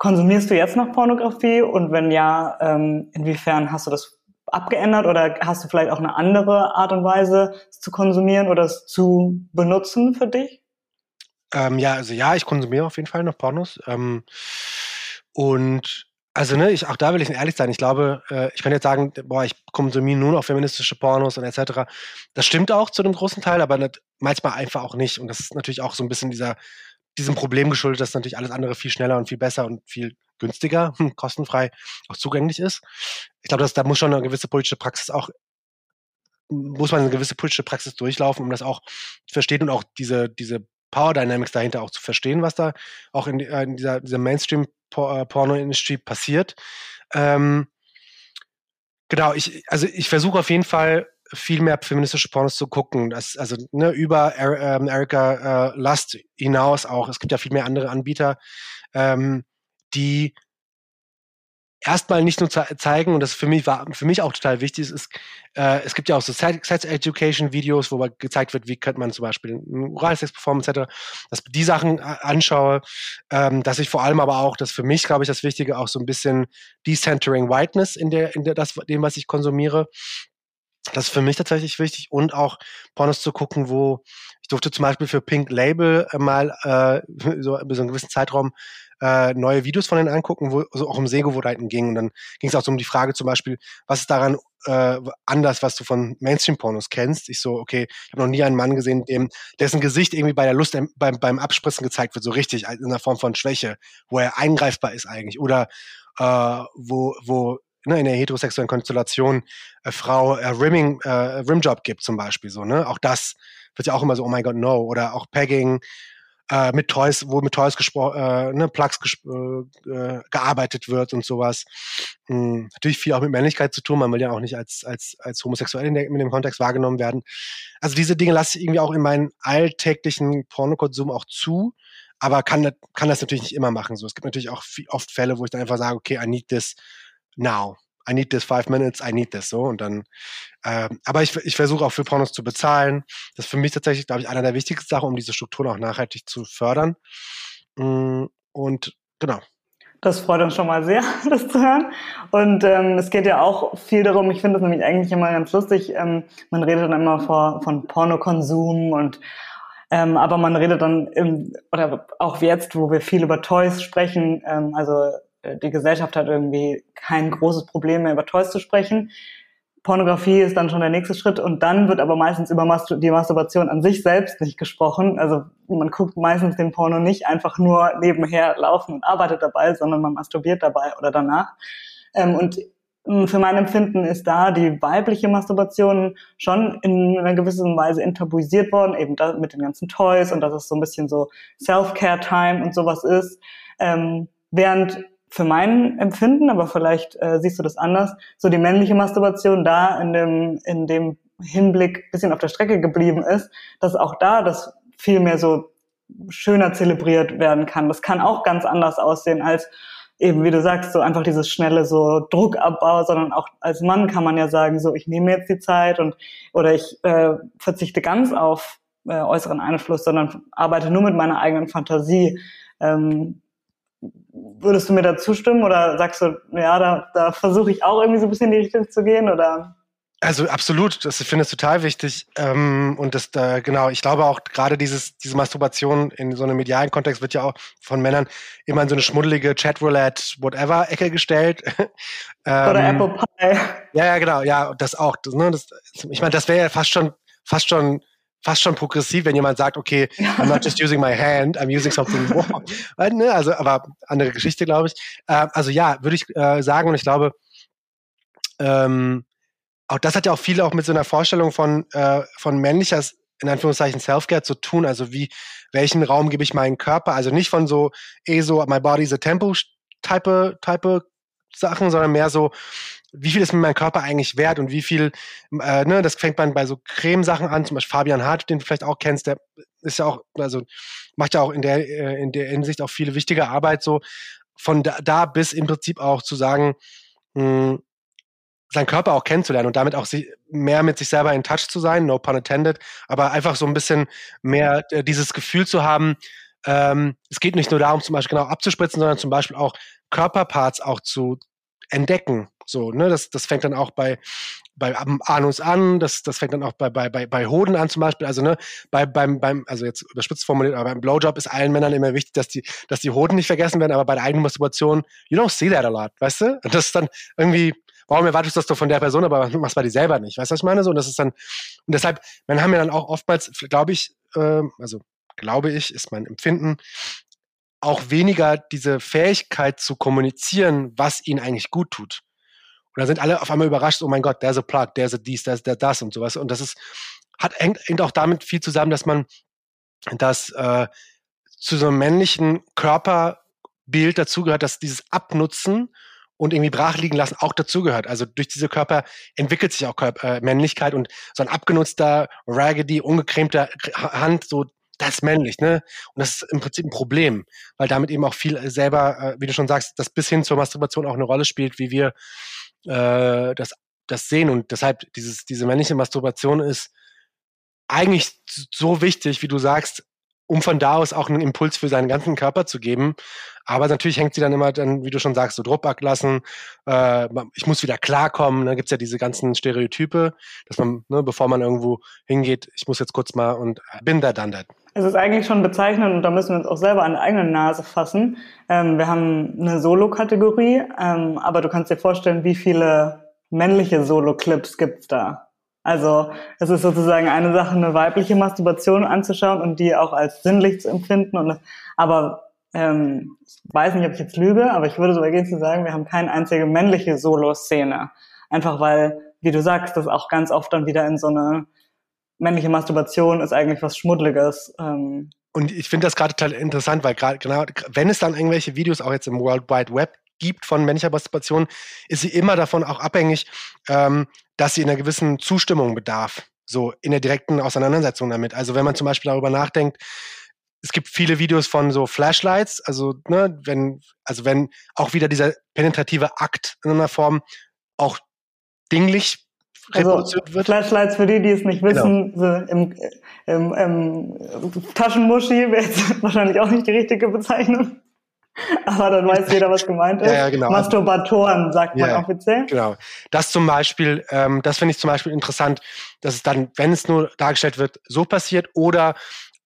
Konsumierst du jetzt noch Pornografie? Und wenn ja, ähm, inwiefern hast du das abgeändert oder hast du vielleicht auch eine andere Art und Weise, es zu konsumieren oder es zu benutzen für dich? Ähm, ja, also ja, ich konsumiere auf jeden Fall noch Pornos. Ähm, und also, ne, ich, auch da will ich ehrlich sein. Ich glaube, äh, ich kann jetzt sagen, boah, ich konsumiere nur noch feministische Pornos und etc. Das stimmt auch zu einem großen Teil, aber nicht, manchmal einfach auch nicht. Und das ist natürlich auch so ein bisschen dieser diesem Problem geschuldet, dass natürlich alles andere viel schneller und viel besser und viel günstiger, hm, kostenfrei auch zugänglich ist. Ich glaube, da muss schon eine gewisse politische Praxis auch muss man eine gewisse politische Praxis durchlaufen, um das auch zu verstehen und auch diese, diese Power Dynamics dahinter auch zu verstehen, was da auch in, äh, in dieser, dieser Mainstream-Porno-Industrie passiert. Ähm, genau, ich, also ich versuche auf jeden Fall viel mehr feministische Pornos zu gucken. Das, also ne, über er, ähm, Erika äh, Lust hinaus auch. Es gibt ja viel mehr andere Anbieter, ähm, die erstmal nicht nur zeigen, und das für mich war für mich auch total wichtig, ist, äh, es gibt ja auch so Sex Education Videos, wo gezeigt wird, wie könnte man zum Beispiel Oralsex performen, etc., dass ich die Sachen äh, anschaue, ähm, dass ich vor allem aber auch, das für mich, glaube ich, das Wichtige, auch so ein bisschen Decentering Whiteness in der, in der, das, dem, was ich konsumiere, das ist für mich tatsächlich wichtig und auch Pornos zu gucken, wo ich durfte zum Beispiel für Pink Label mal äh, so so einen gewissen Zeitraum äh, neue Videos von denen angucken, wo so auch um Sehgewohnheiten ging. Und dann ging es auch so um die Frage zum Beispiel, was ist daran äh, anders, was du von Mainstream-Pornos kennst? Ich so, okay, ich habe noch nie einen Mann gesehen, dem, dessen Gesicht irgendwie bei der Lust beim, beim Abspritzen gezeigt wird, so richtig, in einer Form von Schwäche, wo er eingreifbar ist eigentlich. Oder äh, wo, wo ne, in der heterosexuellen Konstellation äh, Frau äh, Rimming, äh, Rimjob gibt zum Beispiel so, ne? Auch das wird ja auch immer so, oh my god, no. Oder auch Pegging, äh, mit Toys, wo mit Toys äh, ne, Plugs äh, äh, gearbeitet wird und sowas. Mhm. Natürlich viel auch mit Männlichkeit zu tun. Man will ja auch nicht als, als, als homosexuell in, der, in dem Kontext wahrgenommen werden. Also diese Dinge lasse ich irgendwie auch in meinen alltäglichen Pornokonsum auch zu aber kann, kann das natürlich nicht immer machen. So, es gibt natürlich auch viel, oft Fälle, wo ich dann einfach sage, okay, I need this now. I need this five minutes, I need this so und dann. Äh, aber ich, ich versuche auch für Pornos zu bezahlen. Das ist für mich tatsächlich, glaube ich, einer der wichtigsten Sachen, um diese Strukturen auch nachhaltig zu fördern. Mm, und genau. Das freut uns schon mal sehr, das zu hören. Und ähm, es geht ja auch viel darum, ich finde das nämlich eigentlich immer ganz lustig, ähm, man redet dann immer vor, von Pornokonsum und ähm, aber man redet dann, im, oder auch jetzt, wo wir viel über Toys sprechen, ähm, also die Gesellschaft hat irgendwie kein großes Problem mehr über Toys zu sprechen. Pornografie ist dann schon der nächste Schritt und dann wird aber meistens über Mastur die Masturbation an sich selbst nicht gesprochen. Also man guckt meistens den Porno nicht einfach nur nebenher laufen und arbeitet dabei, sondern man masturbiert dabei oder danach. Ähm, und hm, für mein Empfinden ist da die weibliche Masturbation schon in einer gewissen Weise enttabuisiert worden, eben da mit den ganzen Toys und dass es so ein bisschen so Self-Care-Time und sowas ist. Ähm, während für mein Empfinden, aber vielleicht äh, siehst du das anders, so die männliche Masturbation da in dem, in dem Hinblick bisschen auf der Strecke geblieben ist, dass auch da das viel mehr so schöner zelebriert werden kann. Das kann auch ganz anders aussehen als eben, wie du sagst, so einfach dieses schnelle so Druckabbau, sondern auch als Mann kann man ja sagen, so ich nehme jetzt die Zeit und oder ich äh, verzichte ganz auf äh, äußeren Einfluss, sondern arbeite nur mit meiner eigenen Fantasie. Ähm, würdest du mir da zustimmen oder sagst du, ja, da, da versuche ich auch irgendwie so ein bisschen in die Richtung zu gehen oder? Also absolut, das ich finde es total wichtig. Ähm, und das, äh, genau, ich glaube auch gerade dieses, diese Masturbation in so einem medialen Kontext wird ja auch von Männern immer in so eine schmuddelige Chatroulette, whatever, Ecke gestellt. ähm, Oder Apple Pie. Ja, ja, genau, ja, das auch. Das, ne, das, ich meine, das wäre ja fast schon, fast schon fast schon progressiv, wenn jemand sagt, okay, I'm not just using my hand, I'm using something more. ne? Also, aber andere Geschichte, glaube ich. Äh, also ja, würde ich äh, sagen, und ich glaube, ähm, auch das hat ja auch viel auch mit so einer Vorstellung von, äh, von männlicher, in Anführungszeichen, Self-Care zu tun. Also wie, welchen Raum gebe ich meinen Körper? Also nicht von so, eh so, my body's a tempo type, type Sachen, sondern mehr so, wie viel ist mir mein Körper eigentlich wert und wie viel, äh, ne, das fängt man bei so Cremesachen an, zum Beispiel Fabian Hart, den du vielleicht auch kennst, der ist ja auch, also macht ja auch in der, äh, in der Hinsicht auch viele wichtige Arbeit, so von da, da bis im Prinzip auch zu sagen, mh, hm, seinen Körper auch kennenzulernen und damit auch sich, mehr mit sich selber in Touch zu sein, no pun intended, aber einfach so ein bisschen mehr äh, dieses Gefühl zu haben, ähm, es geht nicht nur darum, zum Beispiel genau abzuspritzen, sondern zum Beispiel auch Körperparts auch zu entdecken. So, ne, das, das fängt dann auch bei, bei Anus an, das, das fängt dann auch bei, bei, bei, Hoden an zum Beispiel. Also, ne, bei, beim, beim, also jetzt überspitzt formuliert, aber beim Blowjob ist allen Männern immer wichtig, dass die, dass die Hoden nicht vergessen werden, aber bei der eigenen Masturbation, you don't see that a lot, weißt du? Und das ist dann irgendwie, warum erwartest du das doch von der Person, aber machst bei dir selber nicht? Weißt du, was ich meine? So, und das ist dann, und deshalb, man haben ja dann auch oftmals, glaube ich, äh, also glaube ich, ist mein Empfinden, auch weniger diese Fähigkeit zu kommunizieren, was ihnen eigentlich gut tut. Und da sind alle auf einmal überrascht, oh mein Gott, there's a plug, there's a dies, there's a das und sowas. Und das ist, hat, hängt, hängt auch damit viel zusammen, dass man das äh, zu so einem männlichen Körperbild dazugehört, dass dieses Abnutzen und irgendwie brach liegen lassen auch dazugehört. Also durch diese Körper entwickelt sich auch Körper, äh, Männlichkeit und so ein abgenutzter, raggedy, ungecremter Hand, so das ist männlich, ne? Und das ist im Prinzip ein Problem, weil damit eben auch viel äh, selber, äh, wie du schon sagst, das bis hin zur Masturbation auch eine Rolle spielt, wie wir äh, das, das sehen. Und deshalb dieses, diese männliche Masturbation ist eigentlich so wichtig, wie du sagst, um von da aus auch einen Impuls für seinen ganzen Körper zu geben. Aber natürlich hängt sie dann immer dann, wie du schon sagst, so Druck ablassen. Äh, ich muss wieder klarkommen. Da gibt's ja diese ganzen Stereotype, dass man, ne, bevor man irgendwo hingeht, ich muss jetzt kurz mal und bin da dann da. Es ist eigentlich schon bezeichnend und da müssen wir uns auch selber an der eigenen Nase fassen. Ähm, wir haben eine Solo-Kategorie, ähm, aber du kannst dir vorstellen, wie viele männliche Solo-Clips gibt's da? Also es ist sozusagen eine Sache, eine weibliche Masturbation anzuschauen und die auch als sinnlich zu empfinden. Und, aber ähm, ich weiß nicht, ob ich jetzt lüge, aber ich würde so gehen zu sagen, wir haben keine einzige männliche Solo-Szene. Einfach weil, wie du sagst, das auch ganz oft dann wieder in so eine männliche Masturbation ist eigentlich was Schmuddeliges ähm, und ich finde das gerade total interessant, weil gerade genau, wenn es dann irgendwelche Videos auch jetzt im World Wide Web gibt von männlicher Masturbation, ist sie immer davon auch abhängig, ähm, dass sie in einer gewissen Zustimmung bedarf. So in der direkten Auseinandersetzung damit. Also wenn man zum Beispiel darüber nachdenkt, es gibt viele Videos von so Flashlights, also ne, wenn, also wenn auch wieder dieser penetrative Akt in einer Form auch dinglich also reproduziert wird. Flashlights für die, die es nicht wissen, genau. im, im, im Taschenmuschi wäre jetzt wahrscheinlich auch nicht die richtige Bezeichnung. Aber dann weiß jeder, was gemeint ist. Ja, ja, genau. Masturbatoren, sagt man ja, offiziell. Genau. Das zum Beispiel, ähm, das finde ich zum Beispiel interessant, dass es dann, wenn es nur dargestellt wird, so passiert oder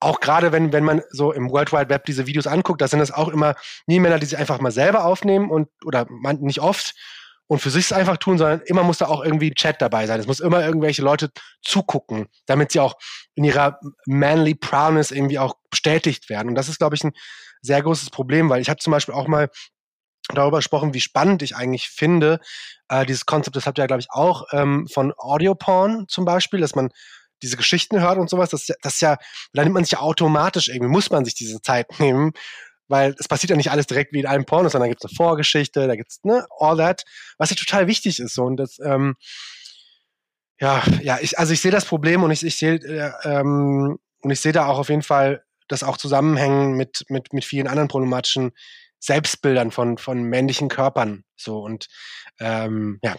auch gerade wenn, wenn man so im World Wide Web diese Videos anguckt, da sind das auch immer nie Männer, die sich einfach mal selber aufnehmen und oder man, nicht oft und für sich es einfach tun, sondern immer muss da auch irgendwie Chat dabei sein. Es muss immer irgendwelche Leute zugucken, damit sie auch in ihrer manly Proudness irgendwie auch bestätigt werden. Und das ist, glaube ich, ein sehr großes Problem, weil ich habe zum Beispiel auch mal darüber gesprochen, wie spannend ich eigentlich finde, äh, dieses Konzept, das habt ihr ja, glaube ich, auch ähm, von Audio-Porn zum Beispiel, dass man diese Geschichten hört und sowas, das, das ja, da nimmt man sich ja automatisch irgendwie, muss man sich diese Zeit nehmen, weil es passiert ja nicht alles direkt wie in einem Porno, sondern da gibt es eine Vorgeschichte, da gibt es, ne, all that, was ja total wichtig ist. So. Und das, ähm, ja, ja, ich, also ich sehe das Problem und ich, ich sehe, äh, ähm, und da auch auf jeden Fall das auch zusammenhängen mit, mit, mit vielen anderen problematischen Selbstbildern von, von männlichen Körpern. So und ähm, ja.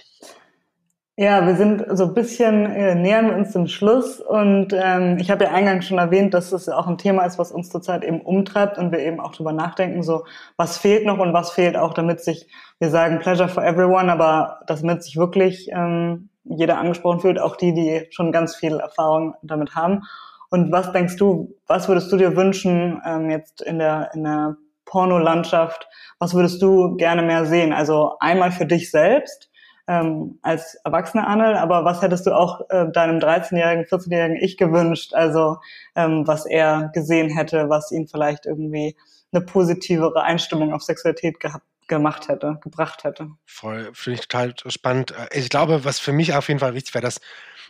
Ja, wir sind so ein bisschen, äh, nähern uns dem Schluss und ähm, ich habe ja eingangs schon erwähnt, dass es auch ein Thema ist, was uns zurzeit eben umtreibt und wir eben auch drüber nachdenken, so was fehlt noch und was fehlt auch, damit sich, wir sagen Pleasure for everyone, aber damit sich wirklich ähm, jeder angesprochen fühlt, auch die, die schon ganz viel Erfahrung damit haben. Und was denkst du, was würdest du dir wünschen ähm, jetzt in der, in der Pornolandschaft? Was würdest du gerne mehr sehen? Also einmal für dich selbst, ähm, als erwachsener Arnold, aber was hättest du auch äh, deinem 13-jährigen, 14-jährigen Ich gewünscht? Also ähm, was er gesehen hätte, was ihn vielleicht irgendwie eine positivere Einstimmung auf Sexualität gehabt gemacht hätte, gebracht hätte. Voll, finde ich total spannend. Äh, ich glaube, was für mich auf jeden Fall wichtig wäre, dass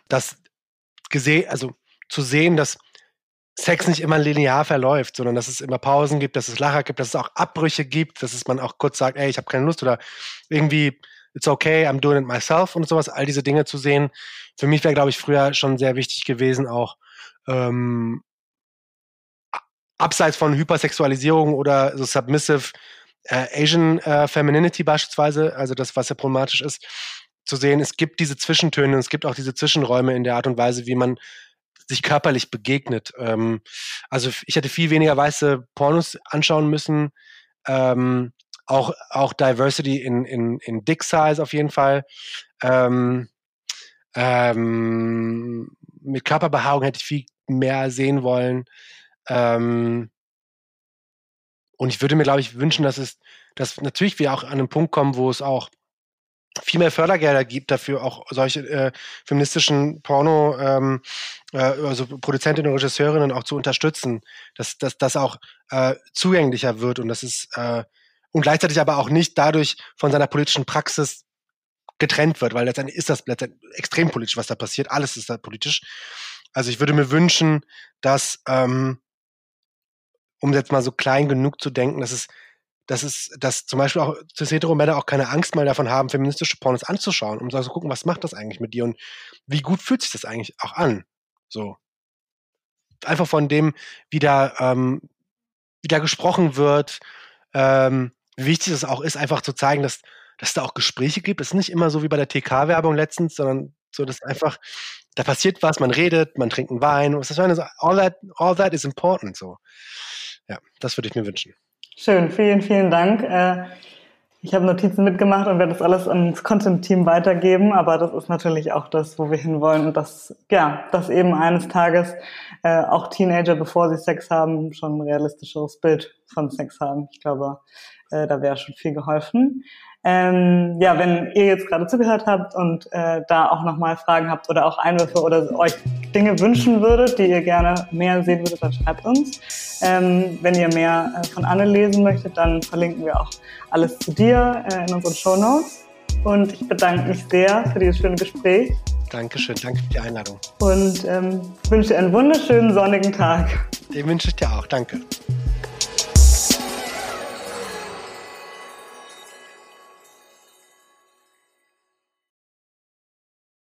das gesehen, also zu sehen, dass Sex nicht immer linear verläuft, sondern dass es immer Pausen gibt, dass es Lacher gibt, dass es auch Abbrüche gibt, dass es man auch kurz sagt, ey, ich habe keine Lust oder irgendwie it's okay, I'm doing it myself und sowas, all diese Dinge zu sehen. Für mich wäre, glaube ich, früher schon sehr wichtig gewesen, auch ähm, abseits von Hypersexualisierung oder so submissive äh, Asian äh, Femininity beispielsweise, also das, was ja problematisch ist, zu sehen, es gibt diese Zwischentöne und es gibt auch diese Zwischenräume in der Art und Weise, wie man sich körperlich begegnet. Ähm, also ich hätte viel weniger weiße Pornos anschauen müssen. Ähm, auch, auch Diversity in, in, in Dick Size auf jeden Fall. Ähm, ähm, mit Körperbehaarung hätte ich viel mehr sehen wollen. Ähm, und ich würde mir, glaube ich, wünschen, dass es, dass natürlich wir auch an einen Punkt kommen, wo es auch viel mehr Fördergelder gibt dafür, auch solche äh, feministischen Porno, ähm, äh, also Produzentinnen und Regisseurinnen auch zu unterstützen, dass das auch äh, zugänglicher wird und das ist äh, und gleichzeitig aber auch nicht dadurch von seiner politischen Praxis getrennt wird, weil letztendlich ist das letztendlich extrem politisch, was da passiert. Alles ist da politisch. Also ich würde mir wünschen, dass, ähm, um jetzt mal so klein genug zu denken, dass es, dass es, dass zum Beispiel auch cis-hetero-Männer auch keine Angst mal davon haben, feministische Pornos anzuschauen, um zu gucken, was macht das eigentlich mit dir und wie gut fühlt sich das eigentlich auch an. So. Einfach von dem, wie da, ähm, wie da gesprochen wird, ähm, wichtig es auch ist, einfach zu zeigen, dass, dass da auch Gespräche gibt. Es ist nicht immer so wie bei der TK-Werbung letztens, sondern so, dass einfach, da passiert was, man redet, man trinkt einen Wein. Was das meine, all that, all that is important. So. Ja, das würde ich mir wünschen. Schön, vielen, vielen Dank. Äh, ich habe Notizen mitgemacht und werde das alles ans Content-Team weitergeben, aber das ist natürlich auch das, wo wir hinwollen und das, ja, dass eben eines Tages äh, auch Teenager, bevor sie Sex haben, schon ein realistischeres Bild von Sex haben. Ich glaube, äh, da wäre schon viel geholfen. Ähm, ja, wenn ihr jetzt gerade zugehört habt und äh, da auch nochmal Fragen habt oder auch Einwürfe oder euch Dinge wünschen würdet, die ihr gerne mehr sehen würdet, dann schreibt uns. Ähm, wenn ihr mehr äh, von Anne lesen möchtet, dann verlinken wir auch alles zu dir äh, in unseren Show Notes. Und ich bedanke mich sehr für dieses schöne Gespräch. Dankeschön, danke für die Einladung. Und ähm, wünsche einen wunderschönen sonnigen Tag. Den wünsche ich dir auch. Danke.